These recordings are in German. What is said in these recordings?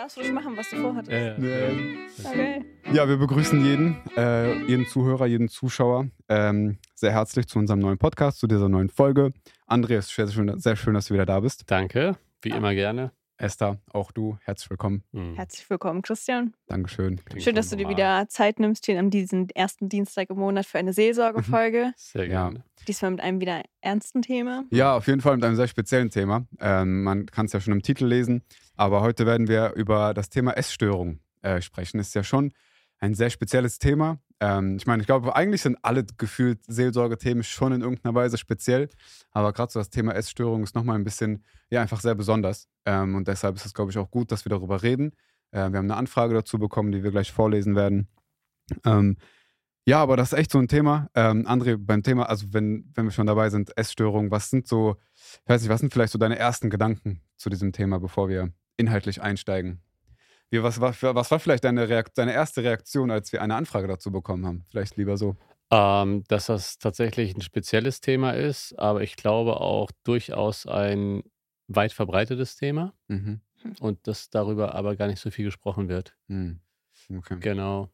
darfst ruhig machen, was du vorhattest. Ja, ja. Okay. Ja, wir begrüßen jeden, äh, jeden Zuhörer, jeden Zuschauer ähm, sehr herzlich zu unserem neuen Podcast, zu dieser neuen Folge. Ist sehr schön, sehr schön, dass du wieder da bist. Danke, wie immer gerne. Esther, auch du, herzlich willkommen. Mhm. Herzlich willkommen, Christian. Dankeschön. Klingt Schön, dass du dir wieder Zeit nimmst, hier an diesem ersten Dienstag im Monat für eine Seelsorgefolge. Sehr Ja. gerne. Diesmal mit einem wieder ernsten Thema. Ja, auf jeden Fall mit einem sehr speziellen Thema. Ähm, man kann es ja schon im Titel lesen, aber heute werden wir über das Thema Essstörung äh, sprechen. Ist ja schon ein sehr spezielles Thema. Ähm, ich meine, ich glaube, eigentlich sind alle gefühlt Seelsorgethemen schon in irgendeiner Weise speziell, aber gerade so das Thema Essstörung ist nochmal ein bisschen, ja, einfach sehr besonders. Ähm, und deshalb ist es, glaube ich, auch gut, dass wir darüber reden. Äh, wir haben eine Anfrage dazu bekommen, die wir gleich vorlesen werden. Ähm, ja, aber das ist echt so ein Thema. Ähm, André, beim Thema, also wenn, wenn wir schon dabei sind, Essstörung, was sind so, ich weiß nicht, was sind vielleicht so deine ersten Gedanken zu diesem Thema, bevor wir inhaltlich einsteigen? Wie, was, war, was war vielleicht deine, Reakt deine erste Reaktion, als wir eine Anfrage dazu bekommen haben? Vielleicht lieber so. Ähm, dass das tatsächlich ein spezielles Thema ist, aber ich glaube auch durchaus ein weit verbreitetes Thema Mhm. und dass darüber aber gar nicht so viel gesprochen wird. Hm. Okay. Genau.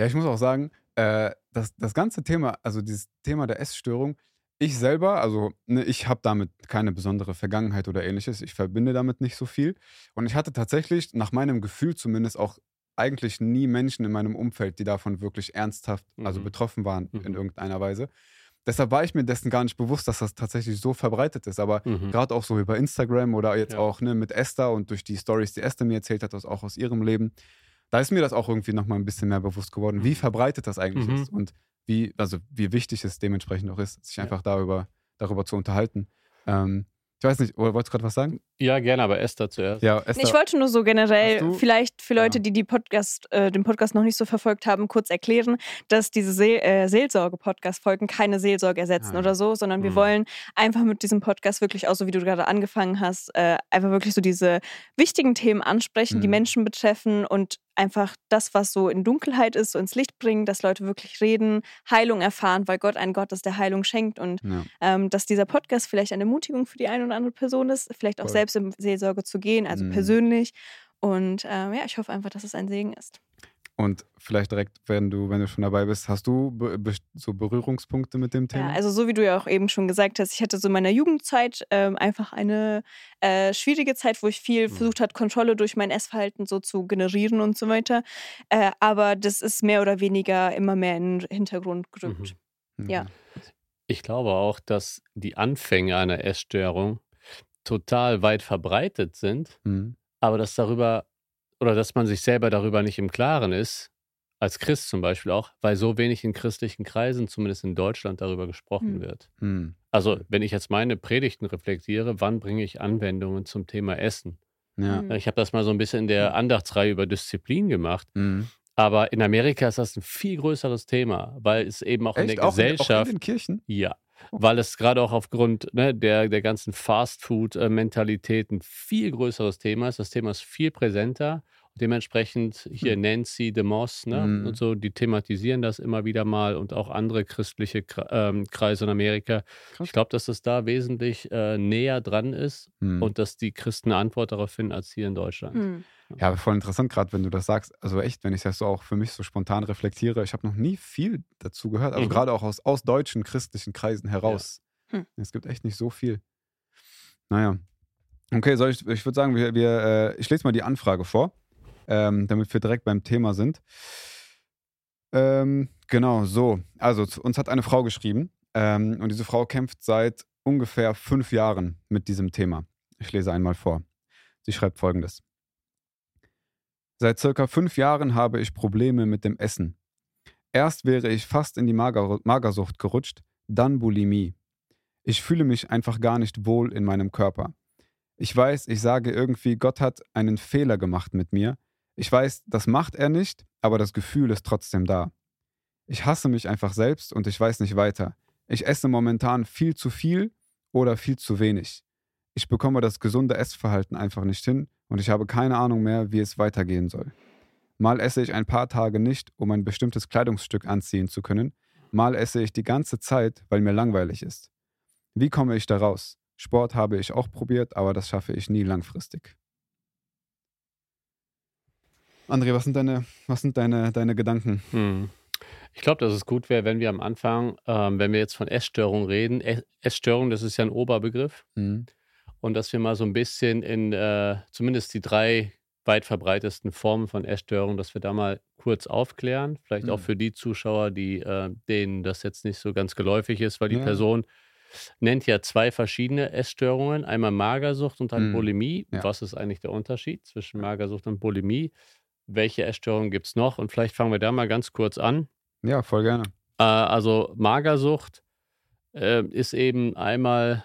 Ja, ich muss auch sagen, äh, das, das ganze Thema, also dieses Thema der Essstörung, ich selber, also ne, ich habe damit keine besondere Vergangenheit oder ähnliches. Ich verbinde damit nicht so viel. Und ich hatte tatsächlich, nach meinem Gefühl zumindest, auch eigentlich nie Menschen in meinem Umfeld, die davon wirklich ernsthaft, also Mhm. betroffen waren in Mhm. irgendeiner Weise. Deshalb war ich mir dessen gar nicht bewusst, dass das tatsächlich so verbreitet ist. Aber Mhm. gerade auch so über Instagram oder jetzt Ja. auch ne, mit Esther und durch die Stories, die Esther mir erzählt hat, auch aus ihrem Leben, da ist mir das auch irgendwie nochmal ein bisschen mehr bewusst geworden, wie Mhm. verbreitet das eigentlich Mhm. ist und wie, also wie wichtig es dementsprechend auch ist, sich Ja. einfach darüber, darüber zu unterhalten. Ähm, ich weiß nicht, oder wolltest du gerade was sagen? Ja, gerne, aber Esther zuerst. Ja, Esther. Ich wollte nur so generell, vielleicht für Leute, Ja. die, die Podcast, äh, den Podcast noch nicht so verfolgt haben, kurz erklären, dass diese See äh, Seelsorge-Podcast-Folgen keine Seelsorge ersetzen Ah. oder so, sondern wir Mhm. wollen einfach mit diesem Podcast wirklich auch so, wie du gerade angefangen hast, äh, einfach wirklich so diese wichtigen Themen ansprechen, die Mhm. Menschen betreffen und einfach das, was so in Dunkelheit ist, so ins Licht bringen, dass Leute wirklich reden, Heilung erfahren, weil Gott ein Gott ist, der Heilung schenkt und ja. ähm, dass dieser Podcast vielleicht eine Ermutigung für die eine oder andere Person ist, vielleicht auch Voll. selbst in Seelsorge zu gehen, also Mhm. persönlich. Und ähm, ja, ich hoffe einfach, dass es ein Segen ist. Und vielleicht direkt, wenn du, wenn du schon dabei bist, hast du be so Berührungspunkte mit dem Thema? Ja, also so wie du ja auch eben schon gesagt hast, ich hatte so in meiner Jugendzeit ähm, einfach eine äh, schwierige Zeit, wo ich viel Mhm. versucht hat, Kontrolle durch mein Essverhalten so zu generieren und so weiter. Äh, aber das ist mehr oder weniger immer mehr in den Hintergrund gerückt. Mhm. ja. Ich glaube auch, dass die Anfänge einer Essstörung total weit verbreitet sind, Mhm. aber dass darüber oder dass man sich selber darüber nicht im Klaren ist, als Christ zum Beispiel auch, weil so wenig in christlichen Kreisen, zumindest in Deutschland, darüber gesprochen Hm. wird. Mhm. Also, wenn ich jetzt meine Predigten reflektiere, wann bringe ich Anwendungen zum Thema Essen? Ja. Mhm. Ich habe das mal so ein bisschen in der Andachtsreihe über Disziplin gemacht, Mhm. aber in Amerika ist das ein viel größeres Thema, weil es eben auch in Echt? der Auch in, auch in Gesellschaft den Kirchen? ja, weil es gerade auch aufgrund ne, der, der ganzen Fast-Food-Mentalität ein viel größeres Thema ist. Das Thema ist viel präsenter. Dementsprechend hier Nancy DeMoss ne, Mhm. und so, die thematisieren das immer wieder mal und auch andere christliche ähm, Kreise in Amerika. Krass. Ich glaube, dass das da wesentlich äh, näher dran ist Mhm. und dass die Christen eine Antwort darauf finden als hier in Deutschland. Hm. Ja, voll interessant gerade, wenn du das sagst. Also echt, wenn ich das so auch für mich so spontan reflektiere, ich habe noch nie viel dazu gehört. Also Mhm. gerade auch aus, aus deutschen christlichen Kreisen heraus. Ja. Hm. Es gibt echt nicht so viel. Naja. Okay, soll ich, ich würde sagen, wir, wir, äh, ich lese mal die Anfrage vor, ähm, damit wir direkt beim Thema sind. Ähm, genau, so. Also, uns hat eine Frau geschrieben ähm, und diese Frau kämpft seit ungefähr fünf Jahren mit diesem Thema. Ich lese einmal vor. Sie schreibt folgendes. Seit circa fünf Jahren habe ich Probleme mit dem Essen. Erst wäre ich fast in die Mager Magersucht gerutscht, dann Bulimie. Ich fühle mich einfach gar nicht wohl in meinem Körper. Ich weiß, ich sage irgendwie, Gott hat einen Fehler gemacht mit mir. Ich weiß, das macht er nicht, aber das Gefühl ist trotzdem da. Ich hasse mich einfach selbst und ich weiß nicht weiter. Ich esse momentan viel zu viel oder viel zu wenig. Ich bekomme das gesunde Essverhalten einfach nicht hin und ich habe keine Ahnung mehr, wie es weitergehen soll. Mal esse ich ein paar Tage nicht, um ein bestimmtes Kleidungsstück anziehen zu können. Mal esse ich die ganze Zeit, weil mir langweilig ist. Wie komme ich da raus? Sport habe ich auch probiert, aber das schaffe ich nie langfristig. André, was sind deine, was sind deine, deine Gedanken? Hm. Ich glaube, dass es gut wäre, wenn wir am Anfang, ähm, wenn wir jetzt von Essstörung reden, Ess- Essstörung, das ist ja ein Oberbegriff, Mhm. und dass wir mal so ein bisschen in äh, zumindest die drei weit verbreitesten Formen von Essstörung, dass wir da mal kurz aufklären. Vielleicht auch Mhm. für die Zuschauer, die äh, denen das jetzt nicht so ganz geläufig ist, weil die Ja. Person nennt ja zwei verschiedene Essstörungen, einmal Magersucht und dann Mhm. Bulimie. Ja. Was ist eigentlich der Unterschied zwischen Magersucht und Bulimie? Welche Essstörungen gibt es noch? Und vielleicht fangen wir da mal ganz kurz an. Ja, voll gerne. Äh, also Magersucht äh, ist eben einmal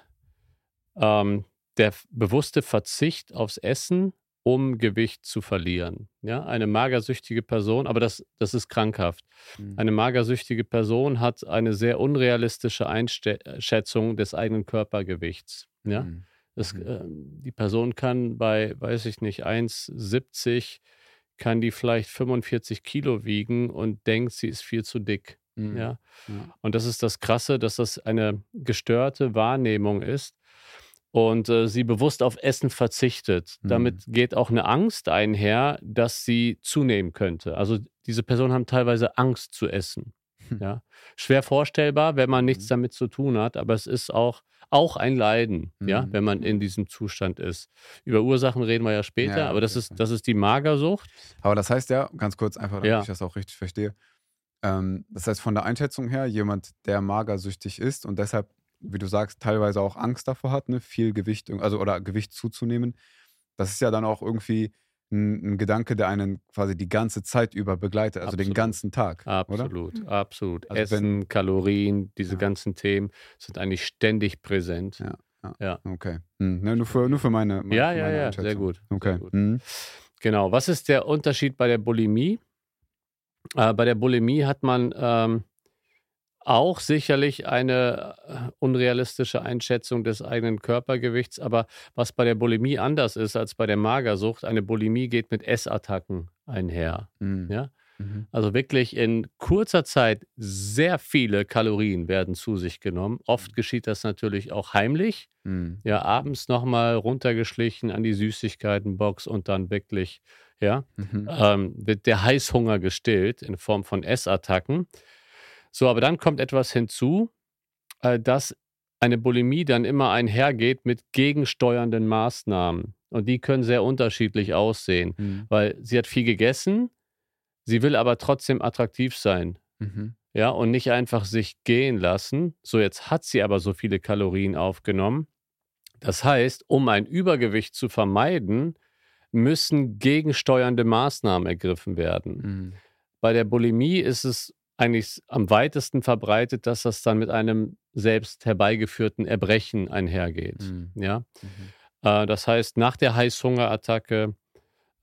ähm, der bewusste Verzicht aufs Essen, um Gewicht zu verlieren. Ja, eine magersüchtige Person, aber das, das ist krankhaft. Mhm. Eine magersüchtige Person hat eine sehr unrealistische Einschätzung des eigenen Körpergewichts. Ja, Mhm. es, Mhm. ähm, die Person kann bei, weiß ich nicht, 1,70 kann die vielleicht 45 Kilo wiegen und denkt, sie ist viel zu dick. Mhm. Ja, Ja. und das ist das Krasse, dass das eine gestörte Wahrnehmung ist und äh, sie bewusst auf Essen verzichtet. Mhm. Damit geht auch eine Angst einher, dass sie zunehmen könnte. Also diese Personen haben teilweise Angst zu essen. Hm. Ja. Schwer vorstellbar, wenn man nichts Mhm. damit zu tun hat, aber es ist auch, auch ein Leiden, ja, Mhm. wenn man in diesem Zustand ist. Über Ursachen reden wir ja später, Ja, aber das ist, das ist die Magersucht. Aber das heißt ja, ganz kurz einfach, damit Ja. ich das auch richtig verstehe. Ähm, das heißt, von der Einschätzung her, jemand, der magersüchtig ist und deshalb, wie du sagst, teilweise auch Angst davor hat, ne, viel Gewicht, also oder Gewicht zuzunehmen, das ist ja dann auch irgendwie ein, ein Gedanke, der einen quasi die ganze Zeit über begleitet, also den Absolut. ganzen Tag. Oder? Absolut, absolut. Also wenn- Essen, Kalorien, diese Ja. ganzen Themen sind eigentlich ständig präsent. Ja, ja. Ja. Okay. Hm, ne, nur, für, nur für meine, meine Ja, für ja, meine ja, sehr Einschätzung. gut. Okay. Sehr gut. Hm. Genau. Was ist der Unterschied bei der Bulimie? Äh, bei der Bulimie hat man ähm, auch sicherlich eine äh, unrealistische Einschätzung des eigenen Körpergewichts, aber was bei der Bulimie anders ist als bei der Magersucht, eine Bulimie geht mit Essattacken einher. Hm. Ja? Mhm. Also wirklich in kurzer Zeit sehr viele Kalorien werden zu sich genommen. Oft geschieht das natürlich auch heimlich. Hm. Ja, abends nochmal runtergeschlichen an die Süßigkeitenbox und dann wirklich, ja, Mhm. ähm, wird der Heißhunger gestillt in Form von Essattacken. So, aber dann kommt etwas hinzu, äh, dass eine Bulimie dann immer einhergeht mit gegensteuernden Maßnahmen. Und die können sehr unterschiedlich aussehen, Hm. weil sie hat viel gegessen, sie will aber trotzdem attraktiv sein. Mhm. Ja, und nicht einfach sich gehen lassen. So, jetzt hat sie aber so viele Kalorien aufgenommen. Das heißt, um ein Übergewicht zu vermeiden, müssen gegensteuernde Maßnahmen ergriffen werden. Hm. Bei der Bulimie ist es eigentlich am weitesten verbreitet, dass das dann mit einem selbst herbeigeführten Erbrechen einhergeht. Hm. Ja, Mhm. äh, das heißt, nach der Heißhungerattacke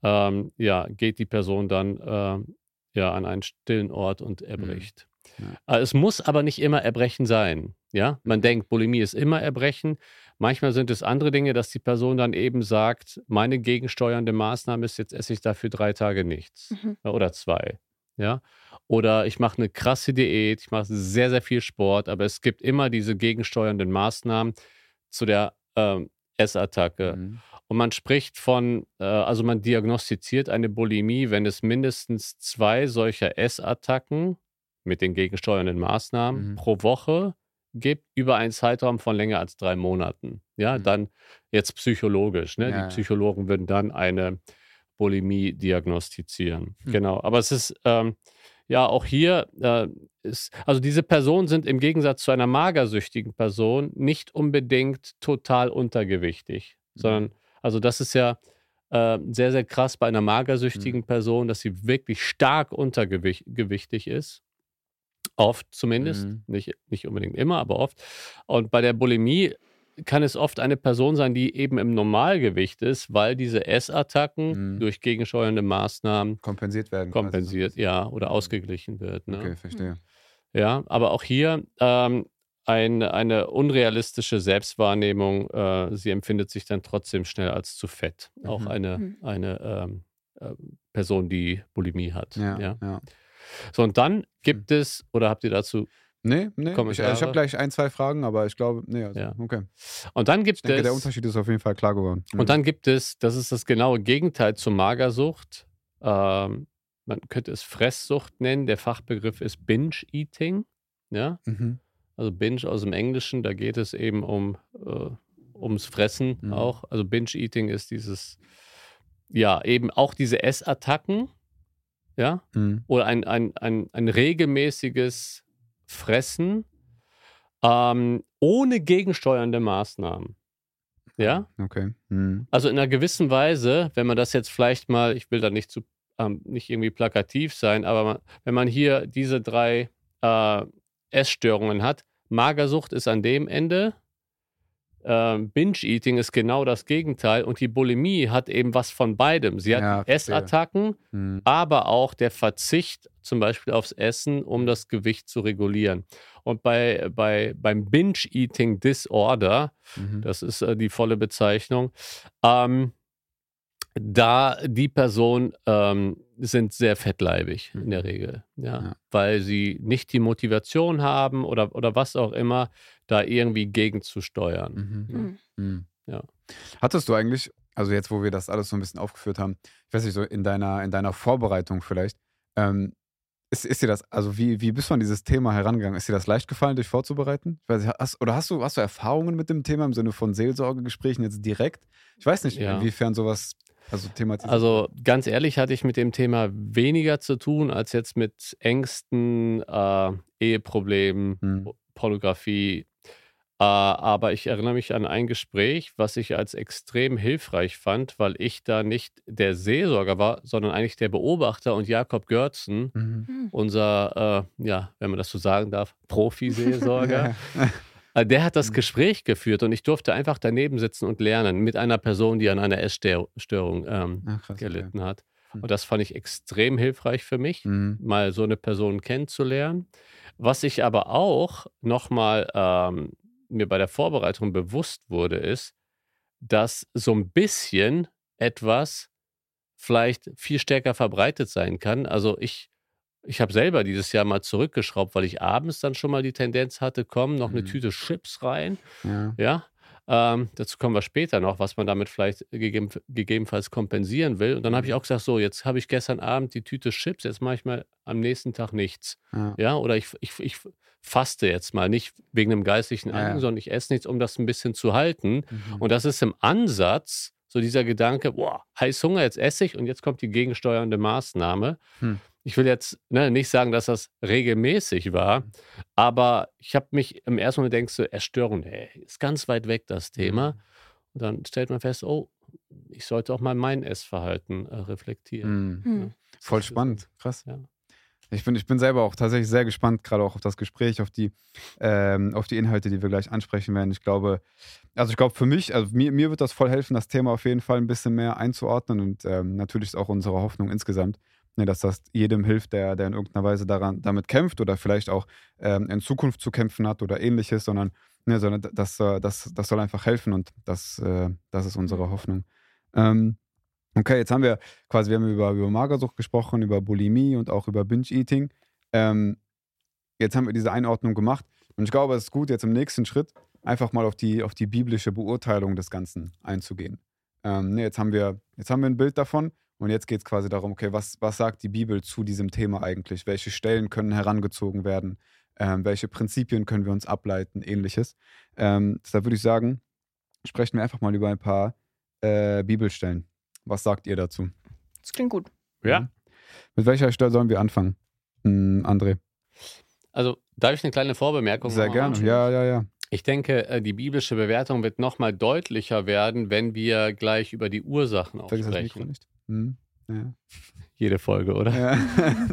ähm, ja, geht die Person dann äh, ja, an einen stillen Ort und erbricht. Ja. Äh, es muss aber nicht immer Erbrechen sein. Ja, man denkt, Bulimie ist immer Erbrechen. Manchmal sind es andere Dinge, dass die Person dann eben sagt, meine gegensteuernde Maßnahme ist, jetzt esse ich dafür drei Tage nichts Mhm. ja, oder zwei. Ja, oder ich mache eine krasse Diät, ich mache sehr, sehr viel Sport, aber es gibt immer diese gegensteuernden Maßnahmen zu der ähm, Essattacke. Mhm. Und man spricht von, äh, also man diagnostiziert eine Bulimie, wenn es mindestens zwei solcher Essattacken mit den gegensteuernden Maßnahmen Mhm. pro Woche gibt, über einen Zeitraum von länger als drei Monaten. Ja, Mhm. dann jetzt psychologisch. Ne? Ja. Die Psychologen würden dann eine Bulimie diagnostizieren. Mhm. Genau. Aber es ist, ähm, ja, auch hier äh, ist, also diese Personen sind im Gegensatz zu einer magersüchtigen Person nicht unbedingt total untergewichtig, Mhm. sondern, also das ist ja äh, sehr, sehr krass bei einer magersüchtigen Mhm. Person, dass sie wirklich stark untergewichtig ist. Oft zumindest, Mhm. nicht, nicht unbedingt immer, aber oft. Und bei der Bulimie kann es oft eine Person sein, die eben im Normalgewicht ist, weil diese Essattacken Mhm. durch gegensteuernde Maßnahmen Kompensiert werden. ein kompensiert, ja, oder ausgeglichen wird. Ne? Okay, verstehe. Ja, aber auch hier ähm, ein, eine unrealistische Selbstwahrnehmung. Äh, sie empfindet sich dann trotzdem schnell als zu fett. Auch Mhm. eine, Mhm. eine ähm, äh, Person, die Bulimie hat. Ja, Ja. ja. So, und dann gibt es, oder habt ihr dazu, Nee, nee. Ich, ich habe gleich ein, zwei Fragen, aber ich glaube, nee, also, Ja. okay. und dann Ich gibt denke, es, der Unterschied ist auf jeden Fall klar geworden. Und dann gibt es, das ist das genaue Gegenteil zur Magersucht, ähm, man könnte es Fresssucht nennen. Der Fachbegriff ist Binge-Eating. Ja, Mhm. also Binge aus dem Englischen, da geht es eben um äh, ums Fressen Mhm. auch. Also Binge-Eating ist dieses, ja, eben auch diese Essattacken, ja, Mhm. oder ein, ein, ein, ein regelmäßiges Fressen ähm, ohne gegensteuernde Maßnahmen. Ja, Okay. Mhm. also in einer gewissen Weise, wenn man das jetzt vielleicht mal, ich will da nicht zu ähm, nicht irgendwie plakativ sein, aber man, wenn man hier diese drei äh, Essstörungen hat, Magersucht ist an dem Ende, ähm, Binge-Eating ist genau das Gegenteil und die Bulimie hat eben was von beidem. Sie hat Ja. Essattacken, Mhm. aber auch der Verzicht zum Beispiel aufs Essen, um das Gewicht zu regulieren. Und bei, bei, beim Binge-Eating Disorder, Mhm. das ist äh, die volle Bezeichnung, ähm, da die Personen ähm, sind sehr fettleibig in der Regel, ja, Ja. weil sie nicht die Motivation haben oder, oder was auch immer, da irgendwie gegenzusteuern. Mhm. Mhm. Mhm. Ja. Hattest du eigentlich, also jetzt, wo wir das alles so ein bisschen aufgeführt haben, ich weiß nicht, so in deiner, in deiner Vorbereitung vielleicht, ähm, ist, ist dir das, also wie, wie bist du an dieses Thema herangegangen? Ist dir das leicht gefallen, dich vorzubereiten? Ich weiß hast, oder hast du, hast du Erfahrungen mit dem Thema im Sinne von Seelsorgegesprächen jetzt direkt? Ich weiß nicht, Ja. inwiefern sowas also thematisiert Also ganz ehrlich hatte ich mit dem Thema weniger zu tun als jetzt mit Ängsten, äh, Eheproblemen, Hm. Pornografie. Äh, aber ich erinnere mich an ein Gespräch, was ich als extrem hilfreich fand, weil ich da nicht der Seelsorger war, sondern eigentlich der Beobachter und Jakob Görzen, Mhm. Mhm. unser, äh, ja, wenn man das so sagen darf, Profi-Seelsorger. Ja. Äh, Der hat das Mhm. Gespräch geführt und ich durfte einfach daneben sitzen und lernen mit einer Person, die an einer Essstörung ähm, krass, okay. gelitten hat. Hm. Und das fand ich extrem hilfreich für mich, Mhm. mal so eine Person kennenzulernen. Was ich aber auch nochmal ähm, mir bei der Vorbereitung bewusst wurde, ist, dass so ein bisschen etwas vielleicht viel stärker verbreitet sein kann. Also ich, ich habe selber dieses Jahr mal zurückgeschraubt, weil ich abends dann schon mal die Tendenz hatte, komm, noch eine Mhm. Tüte Chips rein. Ja. Ja, ähm, dazu kommen wir später noch, was man damit vielleicht gegeben, gegebenenfalls kompensieren will. Und dann habe ich auch gesagt, so, jetzt habe ich gestern Abend die Tüte Chips, jetzt mache ich mal am nächsten Tag nichts. Ja. Ja, oder ich, ich, ich faste jetzt mal, nicht wegen einem geistlichen Ja, ja. Anliegen, sondern ich esse nichts, um das ein bisschen zu halten. Mhm. Und das ist im Ansatz so dieser Gedanke, boah, Heißhunger, jetzt esse ich und jetzt kommt die gegensteuernde Maßnahme. Hm. Ich will jetzt ne, nicht sagen, dass das regelmäßig war, aber ich habe mich im ersten Moment denkst du, Erstörung, nee, ist ganz weit weg das Thema. Und dann stellt man fest, oh, ich sollte auch mal mein Essverhalten äh, reflektieren. Mhm. Mhm. Voll Das ist so. spannend, krass. Ja. Ich bin, ich bin selber auch tatsächlich sehr gespannt, gerade auch auf das Gespräch, auf die, ähm, auf die Inhalte, die wir gleich ansprechen werden. Ich glaube, also ich glaube für mich, also mir, mir wird das voll helfen, das Thema auf jeden Fall ein bisschen mehr einzuordnen und ähm, natürlich ist auch unsere Hoffnung insgesamt, ne, dass das jedem hilft, der, der in irgendeiner Weise daran, damit kämpft oder vielleicht auch ähm, in Zukunft zu kämpfen hat oder ähnliches, sondern, ne, sondern das, äh, das, das soll einfach helfen und das, äh, das ist unsere Hoffnung. Ähm, Okay, jetzt haben wir quasi, wir haben über, über Magersucht gesprochen, über Bulimie und auch über Binge-Eating. Ähm, jetzt haben wir diese Einordnung gemacht und ich glaube, es ist gut, jetzt im nächsten Schritt einfach mal auf die, auf die biblische Beurteilung des Ganzen einzugehen. Ähm, ne, jetzt, haben wir, jetzt haben wir ein Bild davon und jetzt geht es quasi darum, okay, was, was sagt die Bibel zu diesem Thema eigentlich? Welche Stellen können herangezogen werden? Ähm, welche Prinzipien können wir uns ableiten? Ähnliches. Ähm, da würde ich sagen, sprechen wir einfach mal über ein paar äh, Bibelstellen. Was sagt ihr dazu? Das klingt gut. Ja. Mhm. Mit welcher Stelle sollen wir anfangen? Hm, André. Also, darf ich eine kleine Vorbemerkung Sehr machen? gerne. Ja, ja, ja. Ich denke, äh, die biblische Bewertung wird nochmal deutlicher werden, wenn wir gleich über die Ursachen auch Vergiss das Mikro sprechen. nicht. Hm. Ja. Jede Folge, oder? Ja.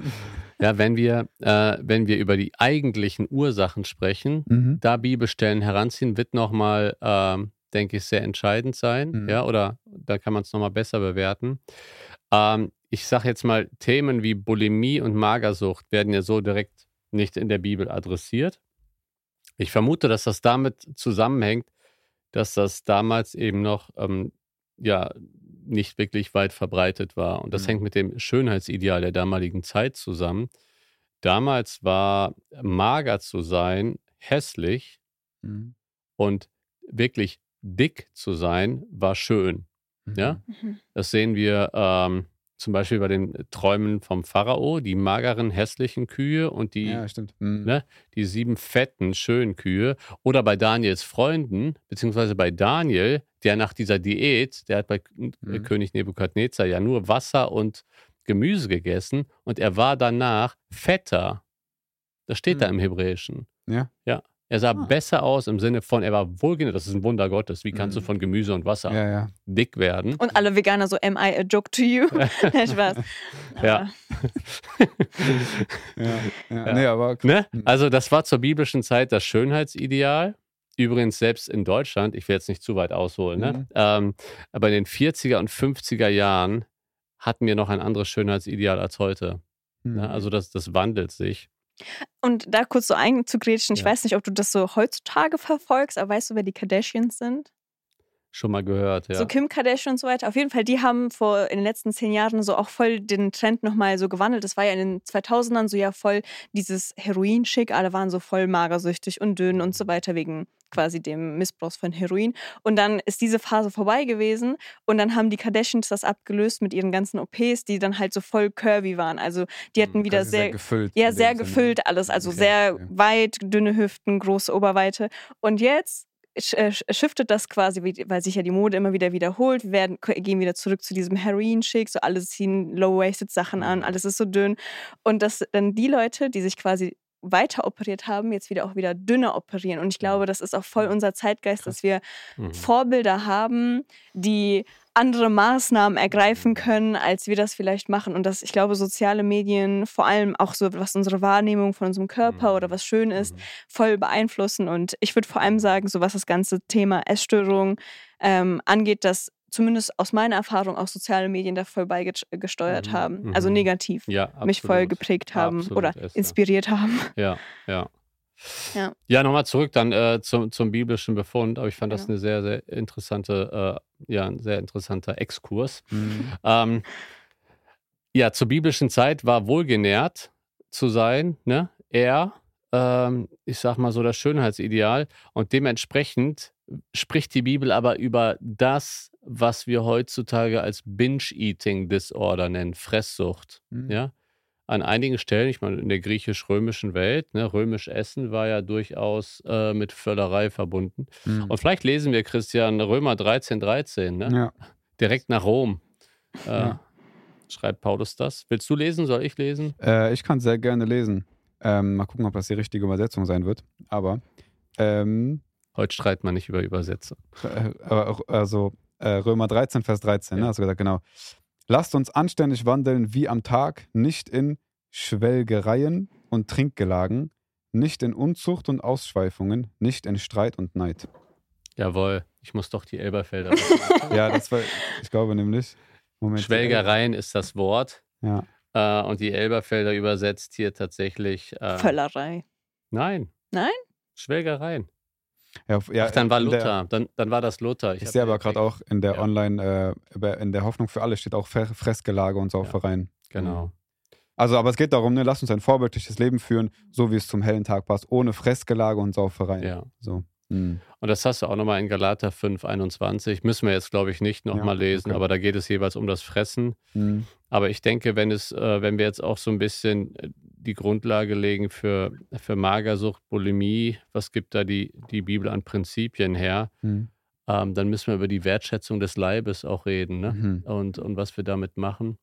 Ja, wenn wir, äh, wenn wir über die eigentlichen Ursachen sprechen, mhm. da Bibelstellen heranziehen, wird nochmal, ähm, denke ich, sehr entscheidend sein. Mhm. Ja, oder da kann man es nochmal besser bewerten. Ähm, ich sage jetzt mal, Themen wie Bulimie und Magersucht werden ja so direkt nicht in der Bibel adressiert. Ich vermute, dass das damit zusammenhängt, dass das damals eben noch ähm, ja nicht wirklich weit verbreitet war. Und das Mhm. hängt mit dem Schönheitsideal der damaligen Zeit zusammen. Damals war mager zu sein hässlich Mhm. und wirklich dick zu sein war schön. Ja? Mhm. Das sehen wir ähm, zum Beispiel bei den Träumen vom Pharao, die mageren, hässlichen Kühe und die, Ja. Mhm. ne, die sieben fetten, schönen Kühe. Oder bei Daniels Freunden, beziehungsweise bei Daniel, der nach dieser Diät, der hat bei äh, Mhm. König Nebukadnezar ja nur Wasser und Gemüse gegessen und er war danach fetter. Das steht da Mhm. im Hebräischen. Ja. Ja. Er sah Ah. besser aus im Sinne von, er war wohlgenährt. Das ist ein Wunder Gottes. Wie kannst du Mhm. von Gemüse und Wasser Ja, ja. dick werden? Und alle Veganer so, am I a joke to you? Spaß. Ja. Ja, ja. Ja. Nee, aber Ne? Mhm. Also das war zur biblischen Zeit das Schönheitsideal. Übrigens selbst in Deutschland, ich will jetzt nicht zu weit ausholen, ne? Mhm. ähm, aber in den 40er und 50er Jahren hatten wir noch ein anderes Schönheitsideal als heute. Mhm. Ne? Also das, das wandelt sich. Und da kurz so einzugrätschen, ich Ja. weiß nicht, ob du das so heutzutage verfolgst, aber weißt du, wer die Kardashians sind? Schon mal gehört, ja. So Kim Kardashian und so weiter. Auf jeden Fall, die haben vor in den letzten zehn Jahren so auch voll den Trend nochmal so gewandelt. Das war ja in den 2000ern so ja voll dieses Heroin-Schick. Alle waren so voll magersüchtig und dünn und so weiter wegen quasi dem Missbrauch von Heroin. Und dann ist diese Phase vorbei gewesen und dann haben die Kardashians das abgelöst mit ihren ganzen OPs, die dann halt so voll curvy waren. Also die hatten Mhm, wieder Quasi sehr, gefüllt. ja, sehr Sinne. gefüllt alles, also Okay, sehr okay. weit, dünne Hüften, große Oberweite. Und jetzt shiftet das quasi, weil sich ja die Mode immer wieder wiederholt. Wir werden, gehen wieder zurück zu diesem Heroin-Schick, so alle ziehen Low-Waisted-Sachen an, Mhm. alles ist so dünn. Und dass dann die Leute, die sich quasi weiter operiert haben, jetzt wieder auch wieder dünner operieren. Und ich glaube, das ist auch voll unser Zeitgeist, dass wir Mhm. Vorbilder haben, die andere Maßnahmen ergreifen können, als wir das vielleicht machen. Und das, ich glaube, soziale Medien, vor allem auch so, was unsere Wahrnehmung von unserem Körper oder was schön ist, Mhm. voll beeinflussen. Und ich würde vor allem sagen, so was das ganze Thema Essstörung ähm, angeht, dass zumindest aus meiner Erfahrung auch soziale Medien da voll beigesteuert Mhm, haben. Also mhm. negativ. Ja, Mich voll geprägt haben Absolut, oder Esther. inspiriert haben. Ja, ja. Ja. Ja, nochmal zurück dann äh, zum, zum biblischen Befund. Aber ich fand das Genau. eine sehr, sehr interessante, äh, ja, ein sehr interessanter Exkurs. Mhm. Ähm, ja, zur biblischen Zeit war wohlgenährt zu sein, ne? Er, ähm, ich sag mal so das Schönheitsideal. Und dementsprechend spricht die Bibel aber über das, was wir heutzutage als Binge-Eating-Disorder nennen, Fresssucht. Mhm. Ja. An einigen Stellen, ich meine, in der griechisch-römischen Welt, ne, römisch Essen war ja durchaus äh, mit Völlerei verbunden. Mhm. Und vielleicht lesen wir, Christian, Römer 13, 13, ne? Ja. direkt nach Rom. Äh, Ja. Schreibt Paulus das? Willst du lesen? Soll ich lesen? Äh, ich kann sehr gerne lesen. Ähm, mal gucken, ob das die richtige Übersetzung sein wird. Aber, ähm, Heute streitet man nicht über Übersetzer. äh, aber auch, also äh, Römer 13, Vers 13, ne? Ja. Hast du gesagt, genau. Lasst uns anständig wandeln wie am Tag, nicht in Schwelgereien und Trinkgelagen, nicht in Unzucht und Ausschweifungen, nicht in Streit und Neid. Jawohl, ich muss doch die Elberfelder. Ja, das war, ich glaube nämlich. Moment. Schwelgereien ist das Wort. Ja. Äh, und die Elberfelder übersetzt hier tatsächlich. Äh, Völlerei. Nein. Nein? Schwelgereien. Ja, ja, Ach, dann war in der- Luther. Dann, dann war das Luther. Ich hab sehe aber gerade auch in der Ja. Online, äh, in der Hoffnung für alle steht auch Fre- Fressgelage und Saufereien. Genau. Also, aber es geht darum, ne, lasst uns ein vorbildliches Leben führen, so wie es zum hellen Tag passt, ohne Fressgelage und Saufereien. Ja. So. Mhm. Und das hast du auch nochmal in Galater 5, 21. Müssen wir jetzt, glaube ich, nicht nochmal Ja, lesen, okay. aber da geht es jeweils um das Fressen. Mhm. Aber ich denke, wenn es, äh, wenn wir jetzt auch so ein bisschen äh, die Grundlage legen für, für Magersucht, Bulimie, was gibt da die, die Bibel an Prinzipien her, Mhm. ähm, dann müssen wir über die Wertschätzung des Leibes auch reden, ne? Mhm. Und, und was wir damit machen.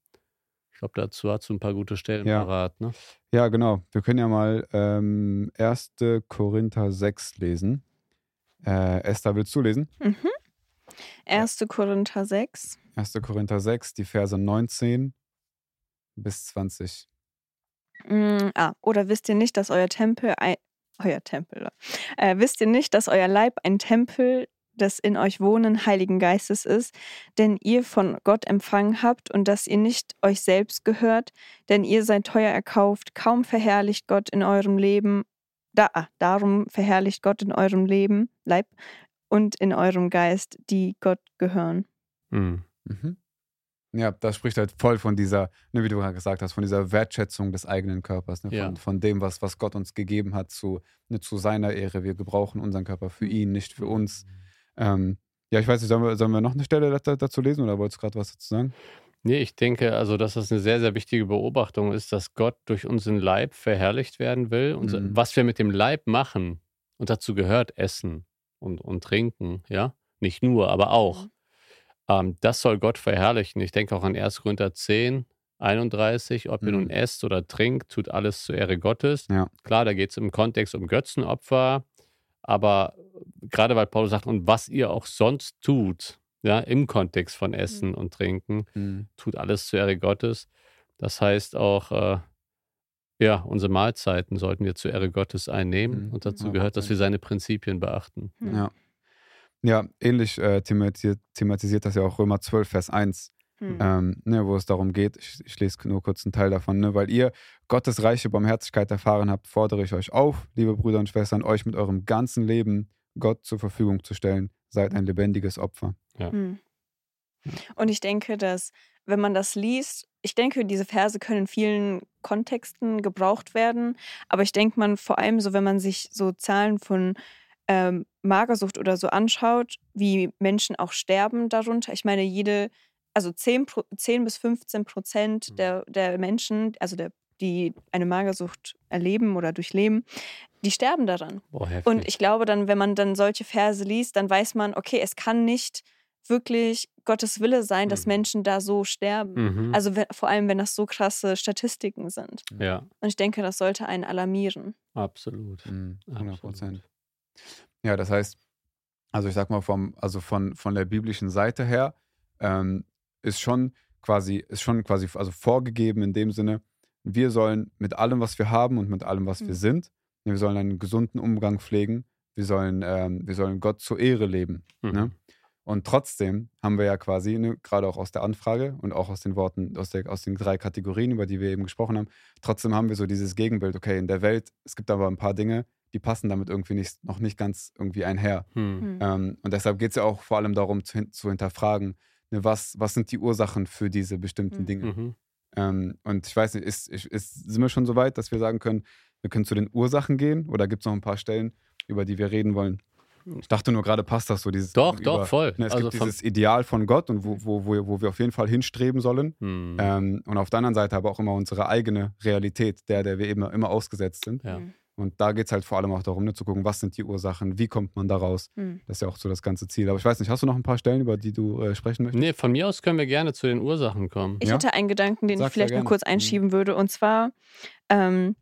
Ich glaube, dazu hast du ein paar gute Stellen Ja. parat, ne? Ja, genau. Wir können ja mal ähm, 1. Korinther 6 lesen. Äh, Esther, willst du lesen? Mhm. 1. Korinther 6. 1. Korinther 6, die Verse 19 bis 20. Mm, ah, oder wisst ihr nicht, dass euer Tempel ein, euer Tempel, äh, wisst ihr nicht, dass euer Leib ein Tempel des in euch wohnenden Heiligen Geistes ist, den ihr von Gott empfangen habt und dass ihr nicht euch selbst gehört, denn ihr seid teuer erkauft, kaum verherrlicht Gott in eurem Leben, da, darum verherrlicht Gott in eurem Leben, Leib und in eurem Geist, die Gott gehören. Mhm. Mhm. Ja, das spricht halt voll von dieser, ne, wie du gerade gesagt hast, von dieser Wertschätzung des eigenen Körpers, ne, von, Ja. von dem, was, was Gott uns gegeben hat, zu, ne, zu seiner Ehre. Wir gebrauchen unseren Körper für Mhm. ihn, nicht für uns. Ähm, ja, ich weiß nicht, sollen wir, sollen wir noch eine Stelle da- dazu lesen oder wolltest du gerade was dazu sagen? Nee, ich denke, also, dass das eine sehr, sehr wichtige Beobachtung ist, dass Gott durch unseren Leib verherrlicht werden will. Und Mhm. was wir mit dem Leib machen, und dazu gehört Essen und, und Trinken, ja, nicht nur, aber auch, Mhm. ähm, das soll Gott verherrlichen. Ich denke auch an 1. Korinther 10, 31, ob ihr nun Mhm. esst oder trinkt, tut alles zur Ehre Gottes. Ja. Klar, da geht es im Kontext um Götzenopfer, aber gerade weil Paulus sagt, und was ihr auch sonst tut, ja, im Kontext von Essen und Trinken, Mhm. tut alles zur Ehre Gottes. Das heißt auch, äh, ja, unsere Mahlzeiten sollten wir zur Ehre Gottes einnehmen. Mhm. Und dazu Ja, gehört, dass wir seine Prinzipien beachten. Ja. Ja, ähnlich äh, thematisiert, thematisiert das ja auch Römer 12, Vers 1, Hm. ähm, ne, wo es darum geht, ich, ich lese nur kurz einen Teil davon, ne, weil ihr Gottes reiche Barmherzigkeit erfahren habt, fordere ich euch auf, liebe Brüder und Schwestern, euch mit eurem ganzen Leben Gott zur Verfügung zu stellen. Seid ein lebendiges Opfer. Hm. Und ich denke, dass, wenn man das liest, ich denke, diese Verse können in vielen Kontexten gebraucht werden. Aber ich denke, man vor allem so, wenn man sich so Zahlen von ähm, Magersucht oder so anschaut, wie Menschen auch sterben darunter. Ich meine, jede, also 10, Pro- 10 bis 15 Prozent Mhm. der, der Menschen, also der, die eine Magersucht erleben oder durchleben, die sterben daran. Boah. Und ich glaube dann, wenn man dann solche Verse liest, dann weiß man, okay, es kann nicht wirklich Gottes Wille sein, dass Mhm. Menschen da so sterben. mhm. Also vor allem, wenn das so krasse Statistiken sind. ja, Und ich denke, das sollte einen alarmieren. absolut. Mhm, 100 absolut. Prozent. Ja, das heißt, also ich sag mal, vom, also von, von der biblischen Seite her ähm, ist schon quasi, ist schon quasi also vorgegeben in dem Sinne, wir sollen mit allem, was wir haben und mit allem, was wir Mhm. Wir sollen einen gesunden Umgang pflegen, wir sollen, ähm, wir sollen Gott zur Ehre leben. Mhm. Ne? Und trotzdem haben wir ja quasi, ne, gerade auch aus der Anfrage und auch aus den Worten, aus, der, aus den drei Kategorien, über die wir eben gesprochen haben, trotzdem haben wir so dieses Gegenbild, okay, in der Welt, es gibt aber ein paar Dinge, die passen damit irgendwie nicht, noch nicht ganz irgendwie einher. Hm. Hm. Ähm, und deshalb geht es ja auch vor allem darum, zu, hin- zu hinterfragen, ne, was, was sind die Ursachen für diese bestimmten Mhm. Dinge. Mhm. Ähm, und ich weiß nicht, ist, ist, ist, sind wir schon so weit, dass wir sagen können, wir können zu den Ursachen gehen oder gibt es noch ein paar Stellen, über die wir reden wollen? Ich dachte nur gerade, passt das so, dieses Doch, über, doch, voll. Ne, es also gibt dieses Ideal von Gott und wo, wo, wo, wo wir auf jeden Fall hinstreben sollen. hm. Ähm, und auf der anderen Seite aber auch immer unsere eigene Realität, der, der wir eben immer ausgesetzt sind. Ja. Hm. Und da geht es halt vor allem auch darum, ne, zu gucken, was sind die Ursachen, wie kommt man da raus. Hm. Das ist ja auch so das ganze Ziel. Aber ich weiß nicht, hast du noch ein paar Stellen, über die du äh, sprechen möchtest? Nee, von mir aus können wir gerne zu den Ursachen kommen. Ich Ja? hätte einen Gedanken, den Sag ich vielleicht noch kurz Mhm. einschieben würde. Und zwar ähm,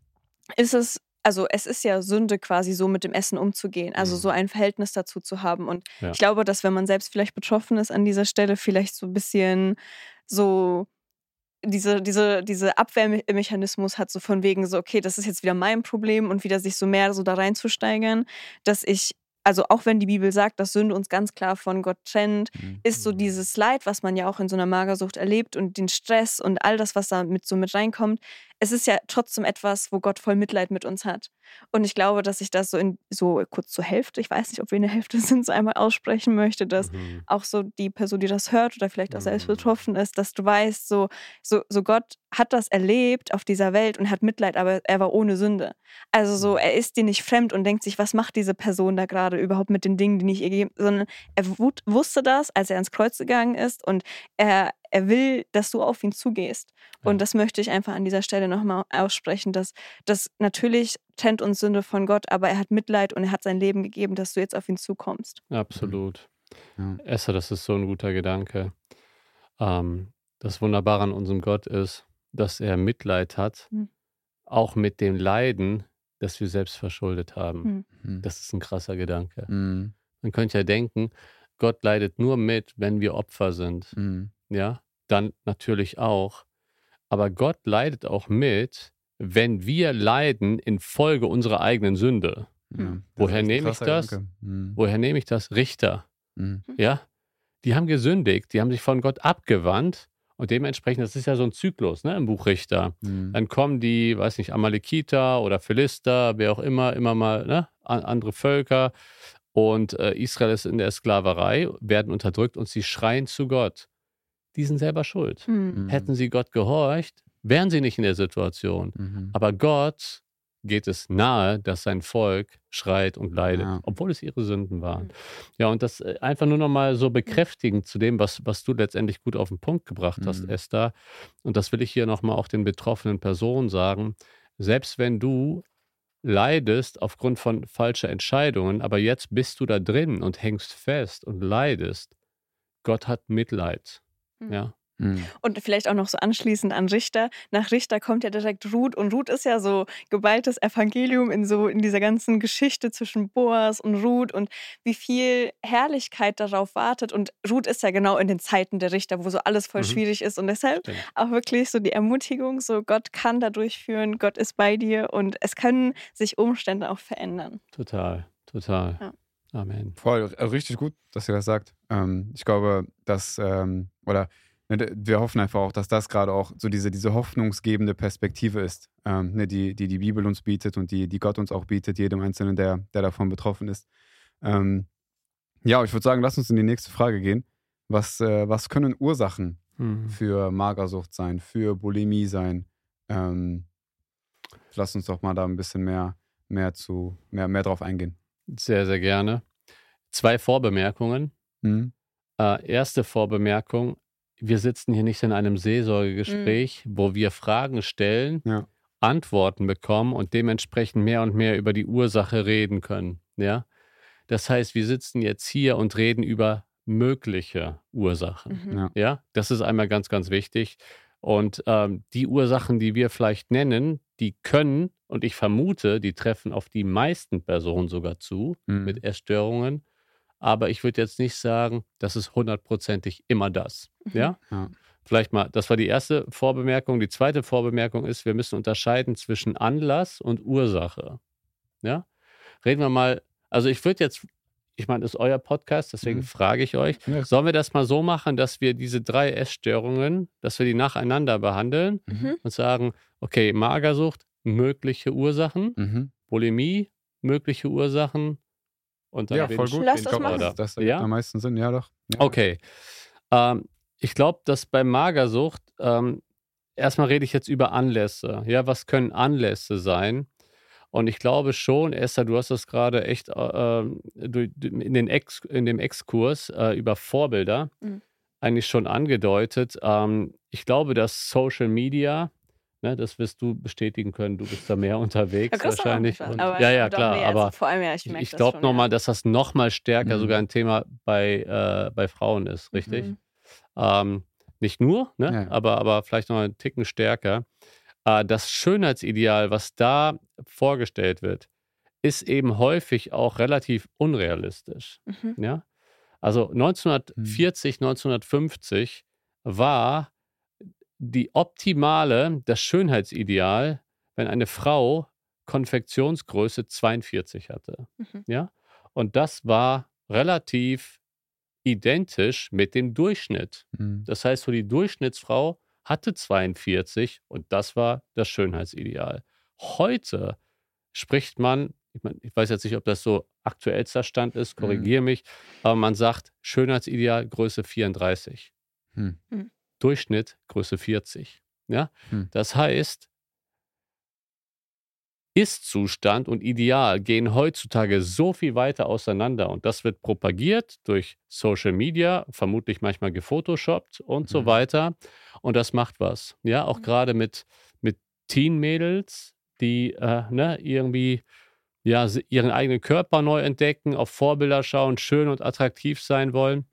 ist es, also es ist ja Sünde quasi so mit dem Essen umzugehen, also Mhm. so ein Verhältnis dazu zu haben. Und Ja. ich glaube, dass wenn man selbst vielleicht betroffen ist an dieser Stelle, vielleicht so ein bisschen so diese, diese, diese Abwehrmechanismus hat, so von wegen so, okay, das ist jetzt wieder mein Problem und wieder sich so mehr so da reinzusteigern, dass ich, also auch wenn die Bibel sagt, dass Sünde uns ganz klar von Gott trennt, Mhm. ist so Mhm. dieses Leid, was man ja auch in so einer Magersucht erlebt und den Stress und all das, was da mit so mit reinkommt, es ist ja trotzdem etwas, wo Gott voll Mitleid mit uns hat. Und ich glaube, dass ich das so in so kurz zur Hälfte, ich weiß nicht, ob wir in der Hälfte sind, so einmal aussprechen möchte, dass Mhm. auch so die Person, die das hört oder vielleicht auch selbst Mhm. betroffen ist, dass du weißt, so, so, so Gott hat das erlebt auf dieser Welt und hat Mitleid, aber er war ohne Sünde. Also so, Mhm. er ist dir nicht fremd und denkt sich, was macht diese Person da gerade überhaupt mit den Dingen, die ich ihr gebe, sondern er wusste das, als er ans Kreuz gegangen ist und er, er will, dass du auf ihn zugehst. Ja. Und das möchte ich einfach an dieser Stelle nochmal aussprechen, dass das natürlich trennt uns Sünde von Gott, aber er hat Mitleid und er hat sein Leben gegeben, dass du jetzt auf ihn zukommst. Absolut. Ja. Esther, das ist so ein guter Gedanke. Ähm, das Wunderbare an unserem Gott ist, dass er Mitleid hat, Mhm. auch mit dem Leiden, das wir selbst verschuldet haben. Mhm. Mhm. Das ist ein krasser Gedanke. Mhm. Man könnte ja denken, Gott leidet nur mit, wenn wir Opfer sind. Mhm. Ja, dann natürlich auch. Aber Gott leidet auch mit, wenn wir leiden infolge unserer eigenen Sünde. Ja. Das Woher nehme ich das? Mhm. Woher nehme ich das? Richter. Mhm. Ja, die haben gesündigt, die haben sich von Gott abgewandt und dementsprechend, das ist ja so ein Zyklus ne, im Buch Richter. Mhm. Dann kommen die, weiß nicht, Amalekiter oder Philister, wer auch immer, immer mal ne, an- andere Völker und äh, Israel ist in der Sklaverei, werden unterdrückt und sie schreien zu Gott. Die sind selber schuld. Mhm. Mhm. Hätten sie Gott gehorcht, wären sie nicht in der Situation. Mhm. Aber Gott geht es nahe, dass sein Volk schreit und leidet, Ja. obwohl es ihre Sünden waren. Mhm. Ja, und das äh, einfach nur nochmal so bekräftigend zu dem, was, was du letztendlich gut auf den Punkt gebracht hast, Mhm. Esther. Und das will ich hier nochmal auch den betroffenen Personen sagen. Selbst wenn du leidest aufgrund von falscher Entscheidungen, aber jetzt bist du da drin und hängst fest und leidest, Gott hat Mitleid. Mhm. Ja, Mhm. Und vielleicht auch noch so anschließend an Richter. Nach Richter kommt ja direkt Ruth und Ruth ist ja so geballtes Evangelium in so in dieser ganzen Geschichte zwischen Boas und Ruth und wie viel Herrlichkeit darauf wartet. Und Ruth ist ja genau in den Zeiten der Richter, wo so alles voll Mhm. schwierig ist und deshalb stimmt. auch wirklich so die Ermutigung, so Gott kann da durchführen, Gott ist bei dir und es können sich Umstände auch verändern. Total, total. Ja. Amen. Voll, äh, richtig gut, dass ihr das sagt. Ähm, ich glaube, dass, ähm, oder ne, wir hoffen einfach auch, dass das gerade auch so diese, diese hoffnungsgebende Perspektive ist, ähm, ne, die, die die Bibel uns bietet und die, die Gott uns auch bietet, jedem Einzelnen, der, der davon betroffen ist. Ähm, ja, ich würde sagen, lass uns in die nächste Frage gehen. Was, äh, was können Ursachen Mhm. für Magersucht sein, für Bulimie sein? Ähm, lass uns doch mal da ein bisschen mehr, mehr zu, mehr, mehr drauf eingehen. Sehr, sehr gerne. Zwei Vorbemerkungen. Mhm. Äh, erste Vorbemerkung, wir sitzen hier nicht in einem Seelsorgegespräch, wo wir Fragen stellen, Ja. Antworten bekommen und dementsprechend mehr und mehr über die Ursache reden können. Ja? Das heißt, wir sitzen jetzt hier und reden über mögliche Ursachen. Mhm. Ja. Ja, das ist einmal ganz, ganz wichtig. Und ähm, die Ursachen, die wir vielleicht nennen, die können, und ich vermute, die treffen auf die meisten Personen sogar zu, Mhm. mit Essstörungen. Aber ich würde jetzt nicht sagen, das ist hundertprozentig immer das. Mhm. Ja? Ja. Vielleicht mal, das war die erste Vorbemerkung. Die zweite Vorbemerkung ist, wir müssen unterscheiden zwischen Anlass und Ursache. Ja? Reden wir mal, also ich würde jetzt, ich meine, das ist euer Podcast, deswegen Mhm. frage ich euch, Ja. sollen wir das mal so machen, dass wir diese drei Essstörungen, dass wir die nacheinander behandeln Mhm. und sagen, okay, Magersucht, mögliche Ursachen, Mhm. Bulimie, mögliche Ursachen und dann Ja, voll gut. Lass das machen. Das, das ergibt Ja? am meisten Sinn, ja doch. Ja. Okay. Ähm, ich glaube, dass bei Magersucht, ähm, erstmal rede ich jetzt über Anlässe. Ja, was können Anlässe sein? Und ich glaube schon, Esther, du hast das gerade echt äh, ähm, in, den Ex, in dem Exkurs äh, über Vorbilder Mhm. eigentlich schon angedeutet. Ähm, ich glaube, dass Social Media, ne, das wirst du bestätigen können, du bist da mehr unterwegs Ja, wahrscheinlich. Und, aber ja, ja, klar. nee, also aber vor allem ja, ich ich, das glaube nochmal, ja. dass das nochmal stärker Mhm. sogar ein Thema bei, äh, bei Frauen ist, richtig? Mhm. Ähm, nicht nur, ne? Ja. aber, aber vielleicht noch einen Ticken stärker. Äh, das Schönheitsideal, was da vorgestellt wird, ist eben häufig auch relativ unrealistisch. Mhm. Ja? Also 1940, 1950 war die optimale, das Schönheitsideal, wenn eine Frau Konfektionsgröße 42 hatte. Mhm. Ja? Und das war relativ identisch mit dem Durchschnitt. Mhm. Das heißt, so die Durchschnittsfrau hatte 42 und das war das Schönheitsideal. Heute spricht man, ich, mein, ich weiß jetzt nicht, ob das so aktuellster Stand ist, korrigiere mich, aber man sagt Schönheitsideal Größe 34. Hm. Durchschnitt Größe 40. Ja? Hm. Das heißt, Ist-Zustand und Ideal gehen heutzutage so viel weiter auseinander und das wird propagiert durch Social Media, vermutlich manchmal gefotoshoppt und so Mhm. weiter. Und das macht was. Ja, auch Mhm. gerade mit, mit Teen-Mädels, die äh, ne, irgendwie ja, ihren eigenen Körper neu entdecken, auf Vorbilder schauen, schön und attraktiv sein wollen.